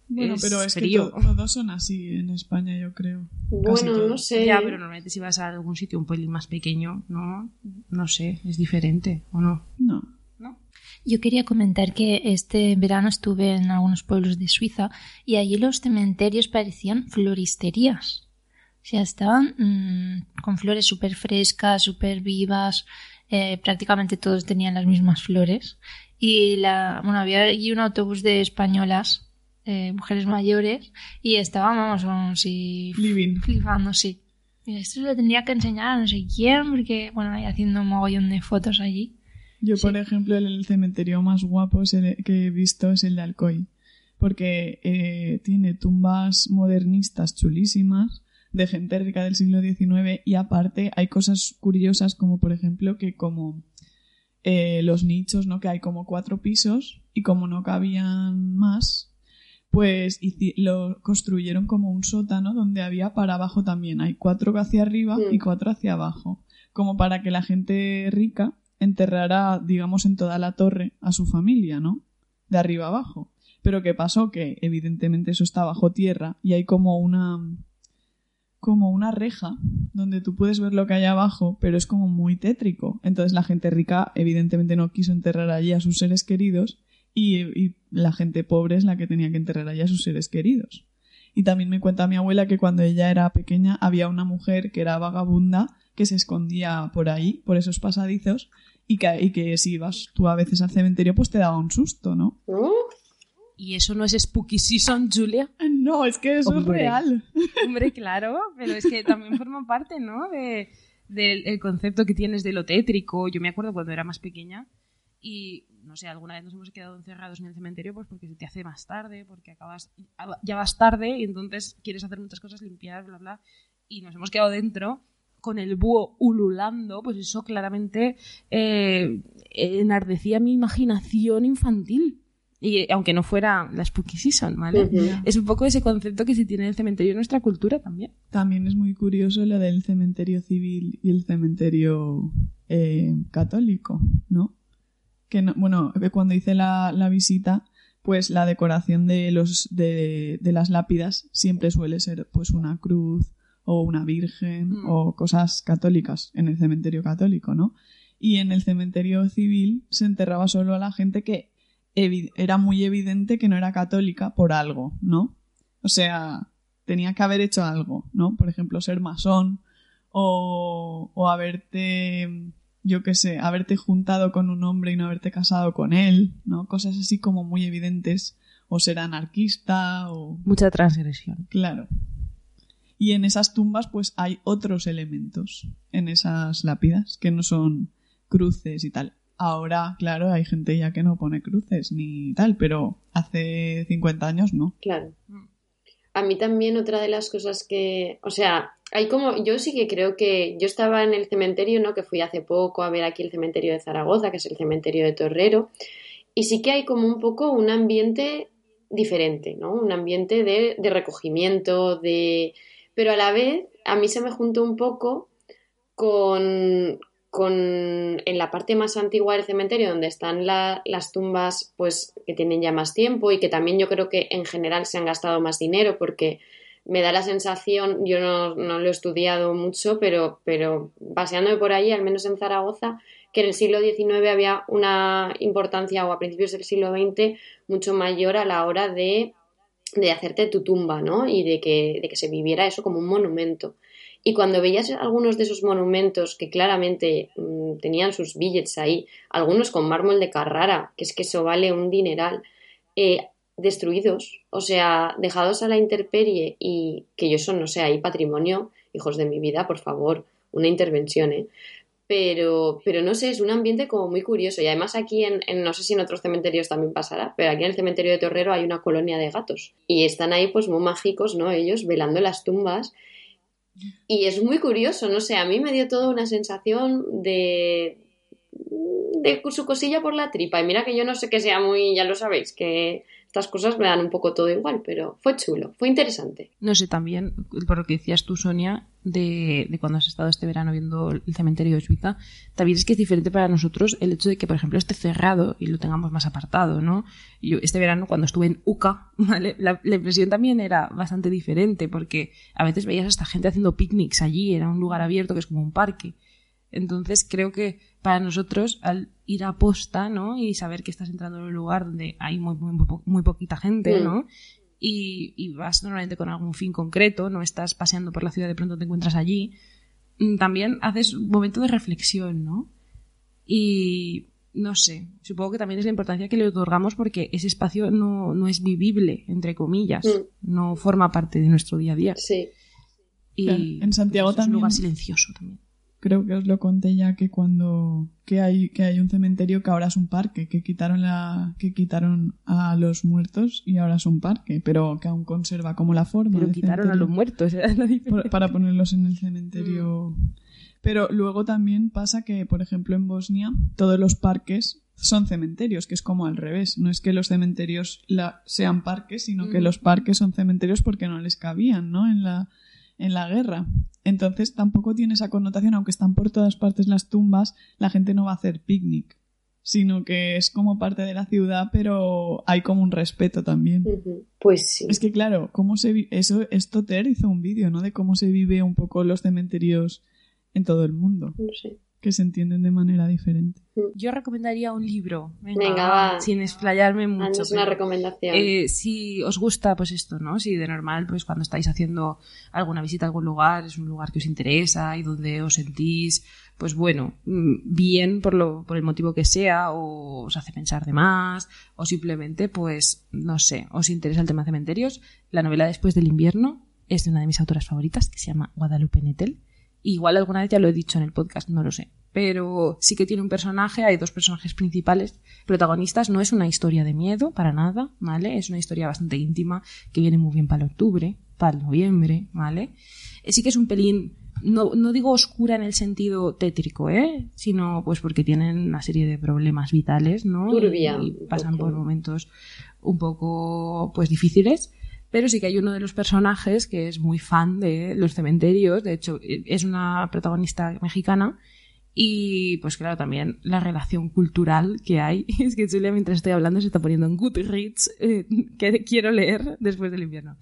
Bueno, pero es que todos son así en España, yo creo.
Bueno, no sé.
Ya, pero normalmente si vas a algún sitio un pelín más pequeño, no, no sé, es diferente, ¿o no?
No.
¿No?
Yo quería comentar que este verano estuve en algunos pueblos de Suiza y allí los cementerios parecían floristerías. O sea, estaban mm, con flores súper frescas, súper vivas, eh, prácticamente todos tenían las mismas flores. Y la, bueno, había allí un autobús de españolas eh, mujeres mayores y estábamos así flipando, sí. Esto se lo tendría que enseñar a no sé quién, porque, bueno, ahí haciendo un mogollón de fotos allí.
Yo, por ejemplo, el cementerio más guapo que he visto es el de Alcoy, porque eh, tiene tumbas modernistas chulísimas de gente rica del siglo XIX y aparte hay cosas curiosas como, por ejemplo, que como eh, los nichos, ¿no? Que hay como cuatro pisos y como no cabían más, pues lo construyeron como un sótano donde había para abajo también. Hay cuatro hacia arriba y cuatro hacia abajo. Como para que la gente rica enterrara, digamos, en toda la torre a su familia, ¿no? De arriba abajo. Pero ¿qué pasó? Que evidentemente eso está bajo tierra y hay como una como una reja donde tú puedes ver lo que hay abajo, pero es como muy tétrico. Entonces la gente rica evidentemente no quiso enterrar allí a sus seres queridos y, la gente pobre es la que tenía que enterrar allá a sus seres queridos. Y también me cuenta mi abuela que cuando ella era pequeña había una mujer que era vagabunda que se escondía por ahí, por esos pasadizos, y que, y que si ibas tú a veces al cementerio pues te daba un susto, ¿no?
¿Y eso no es Spooky Season, Julia?
No, es que eso es real.
Hombre, claro, pero es que también forma parte, ¿no? De, del concepto que tienes de lo tétrico. Yo me acuerdo cuando era más pequeña y no sé, alguna vez nos hemos quedado encerrados en el cementerio pues porque se te hace más tarde, porque acabas, ya vas tarde y entonces quieres hacer muchas cosas, limpiar, bla, bla, y nos hemos quedado dentro con el búho ululando, pues eso claramente eh, enardecía mi imaginación infantil. Y aunque no fuera la spooky season, ¿vale? Es un poco ese concepto que se tiene en el cementerio en nuestra cultura también.
También es muy curioso lo del cementerio civil y el cementerio eh, católico, ¿no? Bueno, cuando hice la, visita, pues la decoración de los de, las lápidas siempre suele ser pues una cruz o una virgen mm. o cosas católicas en el cementerio católico, ¿no? Y en el cementerio civil se enterraba solo a la gente que era muy evidente que no era católica por algo, ¿no? O sea, tenía que haber hecho algo, ¿no? Por ejemplo, ser masón o, o haberte yo qué sé, haberte juntado con un hombre y no haberte casado con él, ¿no? Cosas así como muy evidentes, o ser anarquista, o...
Mucha transgresión.
Claro. Y en esas tumbas, pues hay otros elementos, en esas lápidas, que no son cruces y tal. Ahora, claro, hay gente ya que no pone cruces ni tal, pero hace 50 años no.
Claro. A mí también otra de las cosas que, o sea, hay como, yo sí que creo que yo estaba en el cementerio, ¿no? Que fui hace poco a ver aquí el cementerio de Zaragoza, que es el cementerio de Torrero, y sí que hay como un poco un ambiente diferente, ¿no? Un ambiente de, de recogimiento, de... Pero a la vez, a mí se me juntó un poco con, con en la parte más antigua del cementerio, donde están las tumbas, pues que tienen ya más tiempo y que también yo creo que en general se han gastado más dinero porque me da la sensación, yo no, lo he estudiado mucho, pero, pero paseándome por ahí, al menos en Zaragoza, que en el siglo XIX había una importancia, o a principios del siglo XX, mucho mayor a la hora de, de hacerte tu tumba, ¿no? Y de que, de que se viviera eso como un monumento. Y cuando veías algunos de esos monumentos que claramente mm, tenían sus billets ahí, algunos con mármol de Carrara, que es que eso vale un dineral, eh, destruidos, o sea, dejados a la intemperie y que yo eso no sé, ahí patrimonio, hijos de mi vida, por favor, una intervención, ¿eh? Pero, pero no sé, es un ambiente como muy curioso. Y además aquí, en, no sé si en otros cementerios también pasará, pero aquí en el cementerio de Torrero hay una colonia de gatos. Y están ahí pues muy mágicos, ¿no? Ellos velando las tumbas y es muy curioso, no sé, a mí me dio toda una sensación de, de su cosilla por la tripa. Y mira que yo no sé que sea muy, ya lo sabéis, que estas cosas me dan un poco todo igual, pero fue chulo, fue interesante.
No sé, también, por lo que decías tú, Sonia, de, cuando has estado este verano viendo el cementerio de Suiza, también es que es diferente para nosotros el hecho de que, por ejemplo, esté cerrado y lo tengamos más apartado, ¿no? Yo este verano, cuando estuve en UCA, <laughs> la impresión también era bastante diferente, porque a veces veías a esta gente haciendo picnics allí, era un lugar abierto que es como un parque. Entonces creo que para nosotros, al ir a posta, ¿no? Y saber que estás entrando en un lugar donde hay muy, muy, poquita gente, mm. ¿no? Y, vas normalmente con algún fin concreto, no estás paseando por la ciudad, de pronto te encuentras allí, mm, también haces un momento de reflexión, ¿no? Y no sé, supongo que también es la importancia que le otorgamos porque ese espacio no, es vivible, entre comillas, mm. no forma parte de nuestro día a día.
Sí.
Y en Santiago también. Es un
lugar silencioso también
creo que os lo conté ya que cuando que hay que hay un cementerio que ahora es un parque que quitaron la que quitaron a los muertos y ahora es un parque pero que aún conserva como la forma
pero quitaron a los muertos <laughs>
para ponerlos en el cementerio mm. pero luego también pasa que por ejemplo en Bosnia todos los parques son cementerios, que es como al revés. No es que los cementerios sean parques, sino que mm. los parques son cementerios porque no les cabían, ¿no? En la, en la guerra. Entonces tampoco tiene esa connotación, aunque están por todas partes las tumbas, la gente no va a hacer picnic, sino que es como parte de la ciudad, pero hay como un respeto también.
Pues sí.
Es que claro, cómo se eso esto Ter hizo un vídeo, ¿no? De cómo se vive un poco los cementerios en todo el mundo.
No sé
que se entienden de manera diferente.
Mm. Yo recomendaría un libro, venga, sin explayarme mucho.
Es una recomendación.
Eh, si os gusta, pues esto, ¿no? Si de normal, pues cuando estáis haciendo alguna visita a algún lugar, es un lugar que os interesa y donde os sentís, pues bueno, mm, bien por, lo, por el motivo que sea, o os hace pensar de más, o simplemente, pues, no sé, os interesa el tema de cementerios, la novela Después del invierno es de una de mis autoras favoritas, que se llama Guadalupe Nettel Igual alguna vez ya lo he dicho en el podcast, no lo sé. Pero sí que tiene un personaje, hay dos personajes principales, protagonistas. No es una historia de miedo, para nada, ¿vale? Es una historia bastante íntima que viene muy bien para el octubre, para el noviembre, ¿vale? Eh, sí que es un pelín, no, no digo oscura en el sentido tétrico, ¿eh? Sino pues porque tienen una serie de problemas vitales, ¿no?
Turbia,
y pasan por momentos un poco, pues difíciles pero sí que hay uno de los personajes que es muy fan de los cementerios, de hecho es una protagonista mexicana y pues claro, también la relación cultural que hay. <laughs> Es que Julia mientras estoy hablando se está poniendo en Goodreads, eh, que quiero leer después del invierno.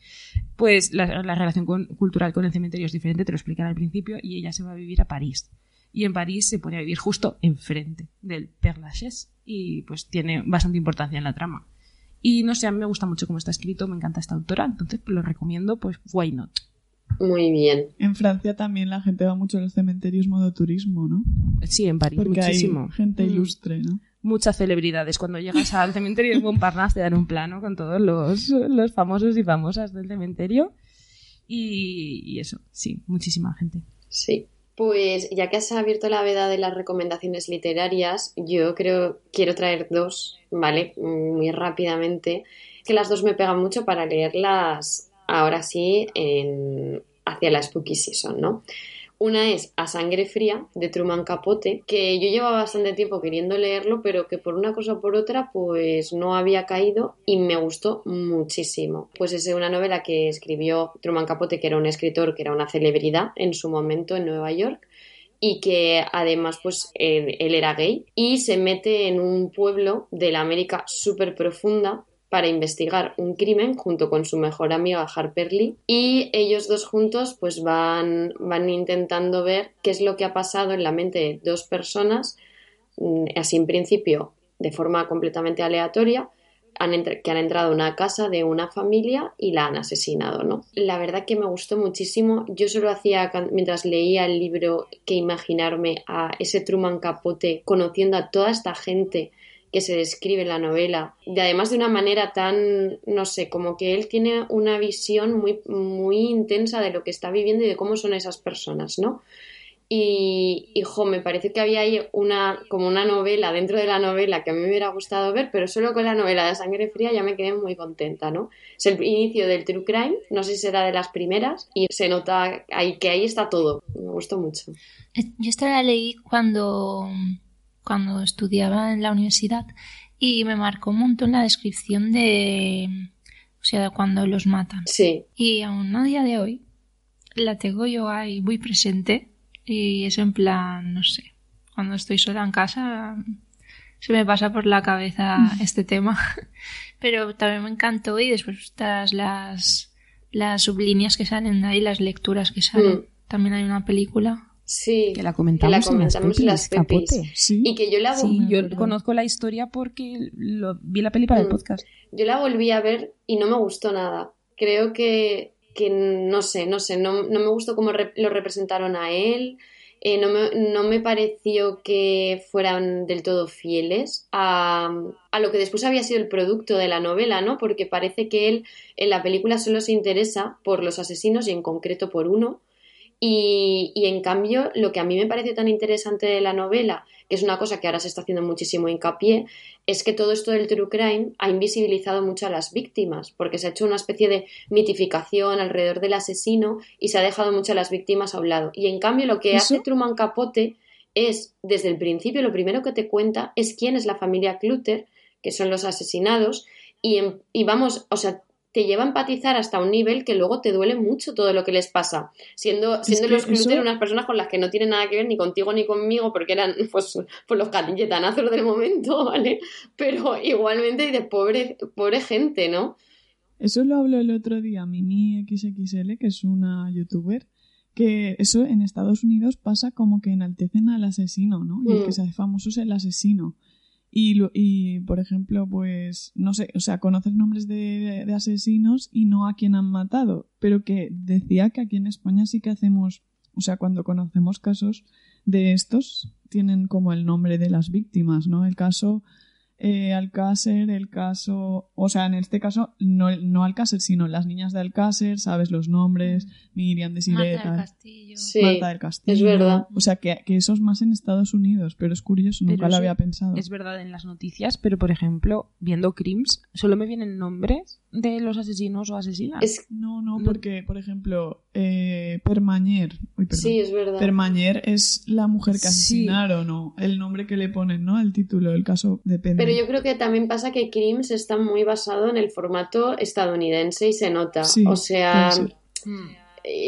Pues la, relación cultural con el cementerio es diferente, te lo explican al principio, y ella se va a vivir a París. Y en París se pone a vivir justo enfrente del Père Lachaise y pues tiene bastante importancia en la trama. Y no sé, a mí me gusta mucho cómo está escrito, me encanta esta autora, entonces lo recomiendo, pues why not.
Muy bien.
En Francia también la gente va mucho a los cementerios modo turismo, ¿no?
Sí, en París
Porque
muchísimo.
Hay gente mm. ilustre, ¿no?
Muchas celebridades. Cuando llegas al cementerio de Montparnasse te dan un plano con todos los, los famosos y famosas del cementerio. Y, y eso, sí, muchísima gente.
Sí. Pues ya que has abierto la veda de las recomendaciones literarias, yo creo quiero traer dos, ¿vale? Muy rápidamente, que las dos me pegan mucho para leerlas ahora sí en, hacia la spooky season, ¿no? Una es A Sangre Fría, de Truman Capote, que yo llevaba bastante tiempo queriendo leerlo, pero que por una cosa o por otra, pues no había caído y me gustó muchísimo. Pues es una novela que escribió Truman Capote, que era un escritor, que era una celebridad en su momento en Nueva York y que además pues él, era gay y se mete en un pueblo de la América súper profunda para investigar un crimen junto con su mejor amiga Harper Lee y ellos dos juntos pues van, van intentando ver qué es lo que ha pasado en la mente de dos personas mm, así en principio de forma completamente aleatoria, que han entrado a una casa de una familia y la han asesinado, ¿no? La verdad que me gustó muchísimo. Yo solo hacía, mientras leía el libro, que imaginarme a ese Truman Capote conociendo a toda esta gente que se describe en la novela, y además de una manera tan, no sé, como que él tiene una visión muy, muy intensa de lo que está viviendo y de cómo son esas personas, ¿no? Y, hijo, me parece que había ahí una, como una novela dentro de la novela que a mí me hubiera gustado ver, pero solo con la novela de Sangre Fría ya me quedé muy contenta, ¿no? Es el inicio del True Crime, no sé si será de las primeras, y se nota ahí, que ahí está todo. Me gustó mucho.
Yo esta la leí cuando, cuando estudiaba en la universidad y me marcó un montón la descripción de, o sea, cuando los matan.
Sí.
Y aún a día de hoy la tengo yo ahí muy presente y es en plan, no sé, cuando estoy sola en casa se me pasa por la cabeza <laughs> este tema. <laughs> Pero también me encantó y después estas las, las sublíneas que salen ahí, las lecturas que salen. Mm. También hay una película.
Sí,
que la comentamos, en las
pepis, Y que yo la
sí, yo conozco la historia porque lo, vi la peli para el mm. podcast.
Yo la volví a ver y no me gustó nada. Creo que que no sé, no sé, no, no me gustó cómo lo representaron a él, eh, no, me, no, me, pareció que fueran del todo fieles a, a, lo que después había sido el producto de la novela, ¿no? Porque parece que él en la película solo se interesa por los asesinos y en concreto por uno. Y, y en cambio, lo que a mí me parece tan interesante de la novela que es una cosa que ahora se está haciendo muchísimo hincapié, es que todo esto del true crime ha invisibilizado mucho a las víctimas, porque se ha hecho una especie de mitificación alrededor del asesino y se ha dejado mucho a las víctimas a un lado. Y en cambio lo que hace Truman Capote es, desde el principio, lo primero que te cuenta es quién es la familia Clutter, que son los asesinados, y, y vamos, o sea, te lleva a empatizar hasta un nivel que luego te duele mucho todo lo que les pasa. Siendo, siendo los Clutter unas personas con las que no tienen nada que ver ni contigo ni conmigo, porque eran <laughs> pues, pues los catilletanazos del momento, <laughs> ¿vale? Pero igualmente de pobre, pobre gente, ¿no?
Eso lo habló el otro día Mimi XXL, que es una youtuber, que eso en Estados Unidos pasa como que enaltecen al asesino, ¿no? Y el que mm. se hace famoso es el asesino. Y, y, por ejemplo, pues, no sé, o sea, conoces nombres de, de, asesinos y no a quién han matado, pero que decía que aquí en España sí que hacemos, o sea, cuando conocemos casos de estos, tienen como el nombre de las víctimas, ¿no? El caso eh, Alcácer, el caso, o sea, en este caso, no, no Alcácer, sino las niñas de Alcácer, sabes los nombres, Miriam de Sireta,
Marta del Castillo.
Marta del Castillo. Es verdad.
O sea, que, que, eso es más en Estados Unidos, pero es curioso, nunca lo había pensado.
Es verdad en las noticias, pero por ejemplo, viendo Crims, solo me vienen nombres de los asesinos o asesinas.
No, no, porque, por ejemplo, eh, Permañer.
sí, es verdad.
Permañer es la mujer que asesinaron, ¿no? El nombre que le ponen, ¿no? El título, el caso depende.
Pero yo creo que también pasa que Crims está muy basado en el formato estadounidense y se nota. o sea. Eh,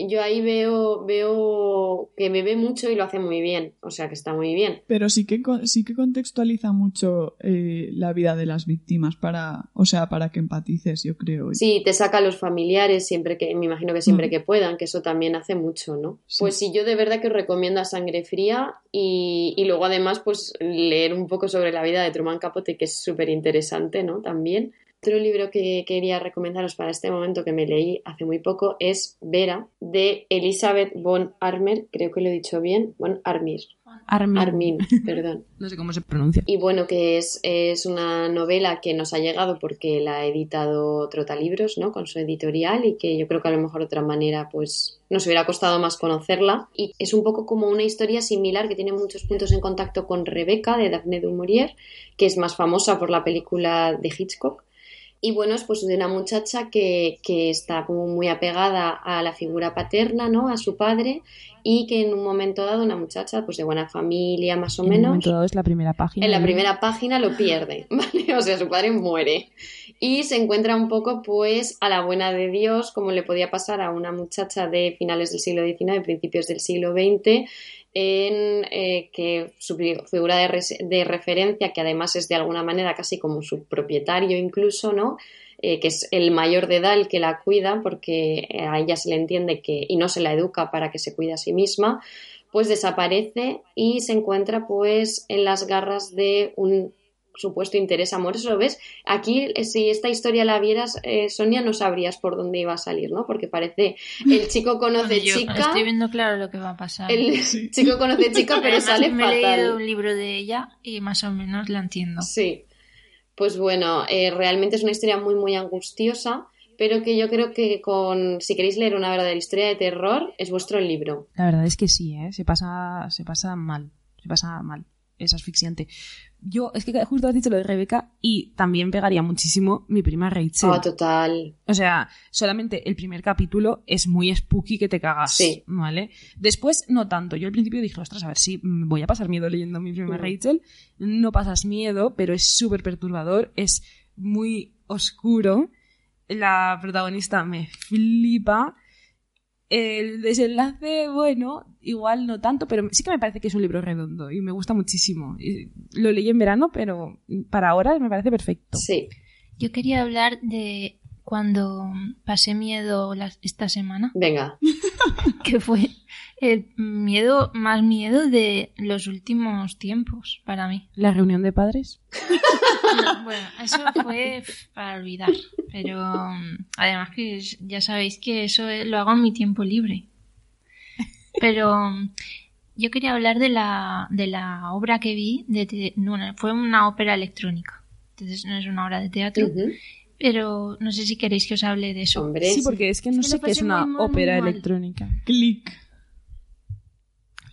yo ahí veo, veo que bebe mucho y lo hace muy bien, o sea que está muy bien.
Pero sí que, sí que contextualiza mucho eh, la vida de las víctimas para, o sea, para que empatices, yo creo.
Sí, te saca a los familiares siempre que, me imagino que siempre mm. que puedan, que eso también hace mucho, ¿no? Pues sí, yo de verdad que os recomiendo a Sangre Fría y, y luego además pues leer un poco sobre la vida de Truman Capote, que es súper interesante, ¿no? También. Otro libro que quería recomendaros para este momento que me leí hace muy poco es Vera de Elizabeth von Armer, creo que lo he dicho bien, von Armir. Armin. <laughs> perdón.
no sé cómo se pronuncia.
Y bueno, que es, es, una novela que nos ha llegado porque la ha editado Trotalibros, ¿no? Con su editorial y que yo creo que a lo mejor de otra manera pues nos hubiera costado más conocerla. Y es un poco como una historia similar que tiene muchos puntos en contacto con Rebeca de Daphne du Maurier, que es más famosa por la película de Hitchcock y bueno, es pues de una muchacha que, que, está como muy apegada a la figura paterna, ¿no? A su padre y que en un momento dado una muchacha pues de buena familia más o menos. En un
momento dado es la primera página.
En la primera página lo pierde, <laughs> ¿vale? O sea, su padre muere y se encuentra un poco pues a la buena de Dios como le podía pasar a una muchacha de finales del siglo XIX, principios del siglo XX en eh, que su figura de, referencia, que además es de alguna manera casi como su propietario incluso, ¿no? Eh, que es el mayor de edad el que la cuida porque a ella se le entiende que y no se la educa para que se cuide a sí misma, pues desaparece y se encuentra pues en las garras de un supuesto interés amoroso, ¿ves? Aquí, eh, si esta historia la vieras, eh, Sonia, no sabrías por dónde iba a salir, ¿no? Porque parece el <laughs> chico conoce chica.
Estoy viendo claro lo que va a pasar.
El <laughs> chico conoce chica, pero sale
me
fatal.
Me he leído un libro de ella y más o menos la entiendo.
Sí. Pues bueno, eh, realmente es una historia muy, muy angustiosa pero que yo creo que con si queréis leer una verdadera historia de terror es vuestro libro.
La verdad es que sí, ¿eh? se pasa se pasa mal, se pasa mal, es asfixiante. Yo, es que justo has dicho lo de Rebeca y también pegaría muchísimo mi prima Rachel.
Ah, total.
O sea, solamente el primer capítulo es muy spooky que te cagas. Sí. ¿Vale? Después, no tanto. Yo al principio dije, ostras, a ver si voy a pasar miedo leyendo mi prima mm. Rachel. No pasas miedo, pero es súper perturbador, es muy oscuro la protagonista me flipa. El desenlace, bueno, igual no tanto, pero sí que me parece que es un libro redondo y me gusta muchísimo. Lo leí en verano, pero para ahora me parece perfecto.
Sí.
Yo quería hablar de cuando pasé miedo esta semana.
Venga. <laughs>
que fue el miedo, más miedo de los últimos tiempos para mí.
¿La reunión de padres?
bueno, eso fue para olvidar. Pero además que ya sabéis que eso lo hago en mi tiempo libre. Pero yo quería hablar de la, de la obra que vi. De, fue una ópera electrónica. Entonces no es una obra de teatro. Pero no sé si queréis que os hable de eso.
sí, porque es que no sé qué es una ópera electrónica.
Clic.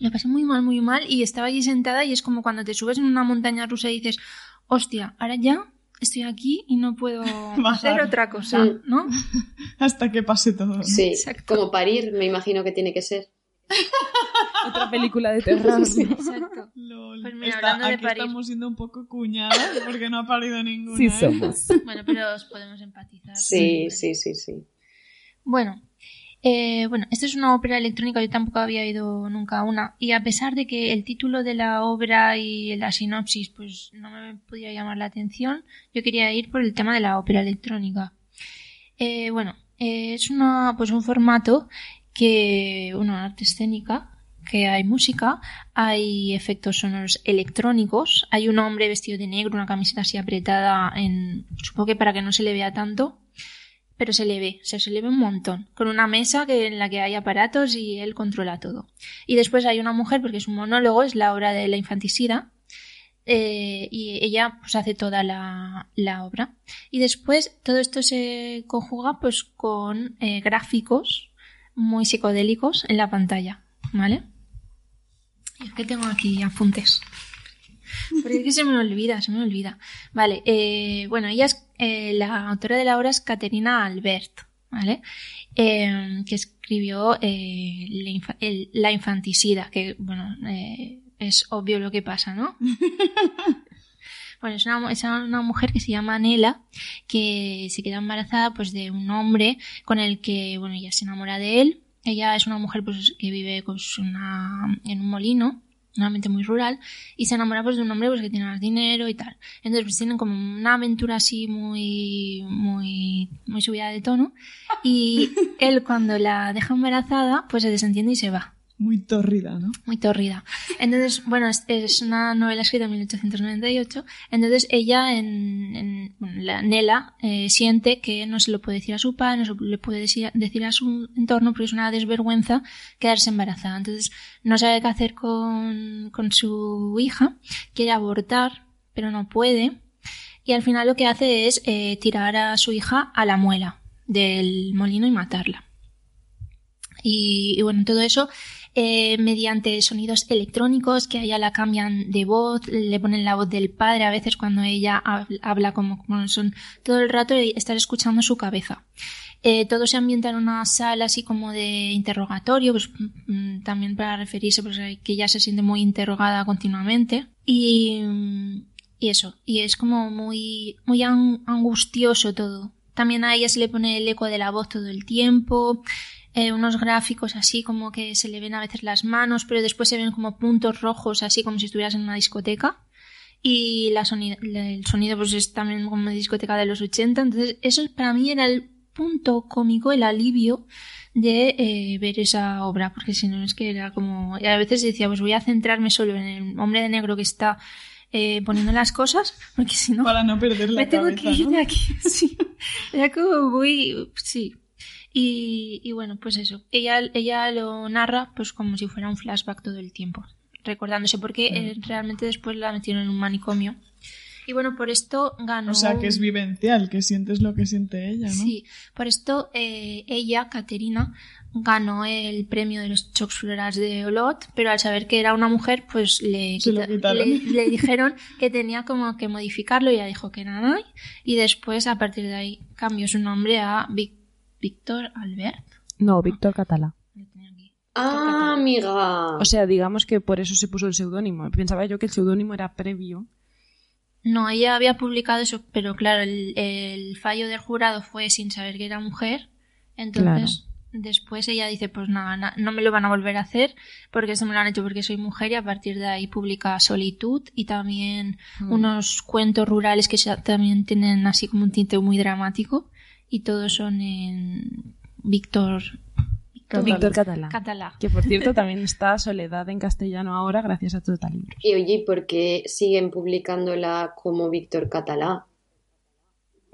Lo pasé muy mal, muy mal y estaba allí sentada y es como cuando te subes en una montaña rusa y dices, hostia, ahora ya estoy aquí y no puedo <laughs> hacer otra cosa, ¿no? <laughs>
Hasta que pase todo.
Sí, Exacto. como parir, me imagino que tiene que ser. <laughs>
Otra película de terror.
Sí, exacto.
Pues mira, hablando de parir. estamos siendo un poco cuñadas porque no ha parido ninguna.
Sí, ¿eh? somos.
Bueno, pero os podemos empatizar.
Sí, sí, sí, sí.
Bueno, eh, bueno, esta es una ópera electrónica, yo tampoco había ido nunca una. Y a pesar de que el título de la obra y la sinopsis pues no me podía llamar la atención, yo quería ir por el tema de la ópera electrónica. Eh, bueno, eh, es una, pues un formato que, una arte escénica, que hay música, hay efectos sonoros electrónicos, hay un hombre vestido de negro, una camiseta así apretada en, supongo que para que no se le vea tanto, pero se le ve, se le ve un montón, con una mesa que, en la que hay aparatos y él controla todo. Y después hay una mujer, porque es un monólogo, es la obra de la infanticida, eh, y ella pues hace toda la, obra. Y después todo esto se conjuga pues con eh, gráficos muy psicodélicos en la pantalla, ¿vale? Es que tengo aquí apuntes. Porque es que se me olvida, se me olvida. Vale, eh, bueno, ella es, eh, la autora de la obra es Caterina Albert, ¿vale? Eh, que escribió la, infanticida, que, bueno, es obvio lo que pasa, ¿no? <laughs> Bueno, es una, es una, mujer que se llama Nela, que se queda embarazada pues de un hombre con el que, bueno, ella se enamora de él. Ella es una mujer pues que vive pues, una, en un molino mente muy rural, y se enamora pues de un hombre pues que tiene más dinero y tal. Entonces pues tienen como una aventura así muy, muy, muy subida de tono, y <laughs> él cuando la deja embarazada pues se desentiende y se va.
Muy torrida, ¿no?
Muy torrida. Entonces, bueno, es, una novela escrita en 1898. Entonces ella, en, bueno, la Nela, eh, siente que no se lo puede decir a su padre, no se le puede decir, decir, a su entorno porque es una desvergüenza quedarse embarazada. Entonces, no sabe qué hacer con, con su hija, quiere abortar, pero no puede. Y al final lo que hace es eh, tirar a su hija a la muela del molino y matarla. Y, y bueno, todo eso eh, mediante sonidos electrónicos que a ella la cambian de voz, le ponen la voz del padre a veces cuando ella habla como, como son todo el rato y estar escuchando su cabeza. Eh, todo se ambienta en una sala así como de interrogatorio, pues mm, también para referirse pues, que ella se siente muy interrogada continuamente. Y, y eso, y es como muy, muy angustioso todo. También a ella se le pone el eco de la voz todo el tiempo. Eh, unos gráficos así como que se le ven a veces las manos, pero después se ven como puntos rojos, así como si estuvieras en una discoteca. Y la el sonido pues es también como una discoteca de los 80. Entonces, eso para mí era el punto cómico el alivio de eh, ver esa obra, porque si no es que era como... Y a veces decía, pues voy a centrarme solo en el hombre de negro que está eh, poniendo las cosas, porque si no...
Para no perder la
Me tengo que ir de aquí, <laughs> sí. Era como muy... Sí. Y, y bueno, pues eso. Ella, ella lo narra pues como si fuera un flashback todo el tiempo, recordándose, porque eh, realmente después la metieron en un manicomio y bueno, por esto ganó.
O sea, que es vivencial, que sientes lo que siente ella, ¿no?
Sí, por esto eh, ella, Caterina, ganó el premio de los Chocs Florals de Olot, pero al saber que era una mujer, pues le, le, dijeron que tenía como que modificarlo y ella dijo que nada. Y después, a partir de ahí, cambió su nombre a Víctor Albert.
No, Víctor Catalá.
Ah, amiga.
O sea, digamos que por eso se puso el seudónimo. Pensaba yo que el seudónimo era previo
no, ella había publicado eso, pero claro, el, fallo del jurado fue sin saber que era mujer. Entonces, después ella dice, pues nada, no me lo van a volver a hacer porque eso me lo han hecho porque soy mujer y a partir de ahí publica Solitud y también mm. unos cuentos rurales que también tienen así como un tinte muy dramático y todos son en Víctor
Víctor Catalá. Que por cierto también está Soledad en castellano ahora gracias a Total Libros.
Y oye, ¿por qué siguen publicándola como Víctor Catalá?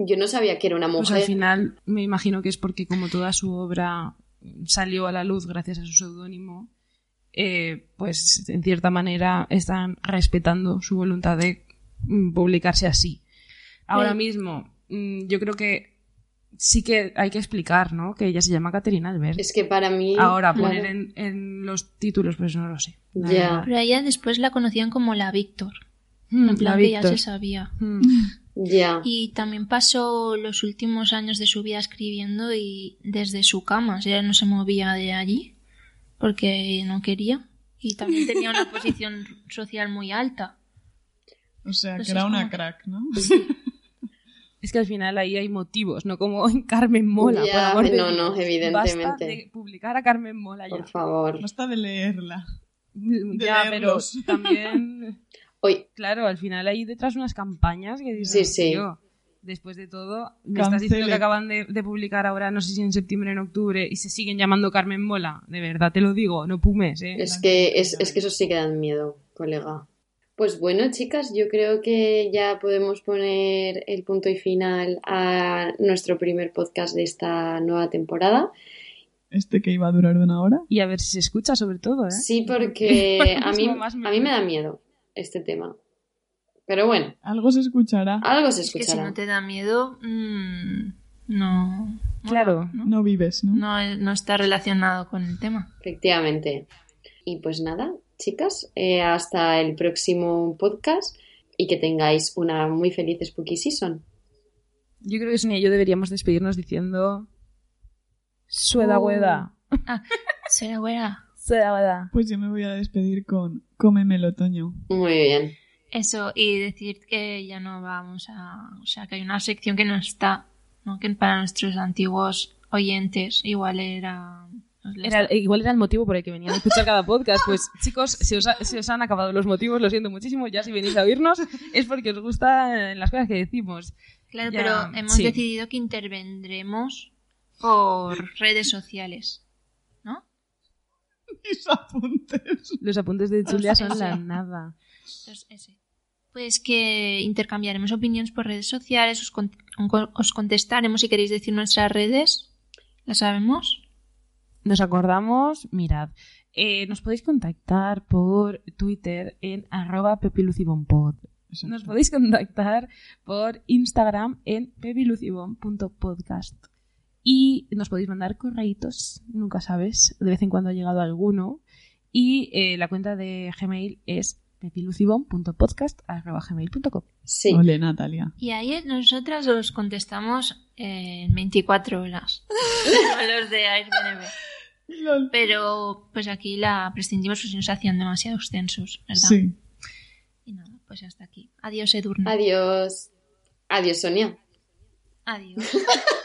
Yo no sabía que era una mujer.
Pues al final me imagino que es porque como toda su obra salió a la luz gracias a su seudónimo, eh, pues en cierta manera están respetando su voluntad de mm, publicarse así. Ahora mismo, mm, yo creo que sí que hay que explicar, ¿no? Que ella se llama Caterina Albert.
Es que para mí...
Ahora, poner en, los títulos, pues no lo sé.
Ya.
Pero ella después la conocían como la Víctor. Hmm, en plan que ya se sabía.
Hmm. Ya.
Y también pasó los últimos años de su vida escribiendo y desde su cama. O sea, ella no se movía de allí porque no quería. Y también tenía una <laughs> posición social muy alta.
O sea, que era una crack, ¿no?
Es que al final ahí hay motivos, no como en Carmen Mola. por amor
no, no, evidentemente.
Basta de publicar a Carmen Mola ya.
Por favor.
Basta de leerla.
ya, pero <laughs> también.
Hoy.
Claro, al final hay detrás unas campañas que dicen.
Sí, sí.
después de todo, me estás diciendo que acaban de, publicar ahora, no sé si en septiembre o en octubre, y se siguen llamando Carmen Mola. De verdad te lo digo, no pumes, ¿eh?
Es que, es, es que eso sí que dan miedo, colega. Pues bueno, chicas, yo creo que ya podemos poner el punto y final a nuestro primer podcast de esta nueva temporada.
Este que iba a durar una hora.
Y a ver si se escucha sobre todo, ¿eh?
Sí, porque <laughs> a mí, a mí me da miedo este tema. Pero bueno.
Algo se escuchará.
Algo se escuchará.
que si no te da miedo, mm, no.
Claro.
¿no? vives, ¿no?
¿no? No está relacionado con el tema.
Efectivamente. Y pues nada, chicas. Eh, hasta el próximo podcast y que tengáis una muy feliz Spooky Season.
Yo creo que Sonia y yo deberíamos despedirnos diciendo. Sueda hueda.
Oh. Ah, sueda hueda.
Sueda hueda.
Pues yo me voy a despedir con Cómeme el otoño.
Muy bien.
Eso, y decir que ya no vamos a. O sea, que hay una sección que no está. ¿no? Que para nuestros antiguos oyentes igual era
igual era el motivo por el que venían a escuchar cada podcast. Pues <laughs> chicos, si os, han acabado los motivos, lo siento muchísimo. Ya si venís a oírnos es porque os gustan las cosas que decimos.
Claro, pero hemos decidido que intervendremos por redes sociales. ¿No? <laughs>
Mis apuntes.
Los apuntes de Julia son la nada.
Pues que intercambiaremos opiniones por redes sociales, os, os contestaremos si queréis decir nuestras redes. ¿Las sabemos?
Nos acordamos, mirad, eh, nos podéis contactar por Twitter en arroba pepilucibonpod. Nos podéis contactar por Instagram en pepilucibon.podcast. Y nos podéis mandar correitos, nunca sabes, de vez en cuando ha llegado alguno. Y eh, la cuenta de Gmail es pepilucibon.podcast.gmail.com
Sí.
Ole, Natalia.
Y ahí nosotras os contestamos en 24 horas. <laughs> los de Airbnb. Pero pues aquí la prescindimos porque si nos hacían demasiado extensos, ¿verdad?
Sí.
Y nada, pues hasta aquí. Adiós, Edurne.
Adiós. Adiós, Sonia.
Adiós.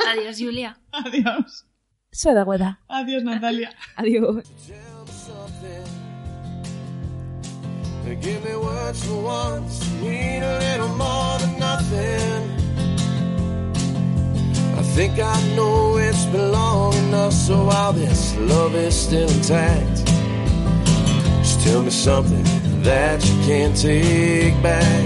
Adiós, Julia. <laughs>
Adiós.
Gueda.
Adiós, Natalia. <laughs>
Adiós.
Give me words for once, mean a little more than nothing. Think I know it's been long enough so while this love is still intact just tell me something that you can't take back.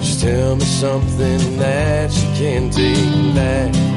Just tell me something that you can't take back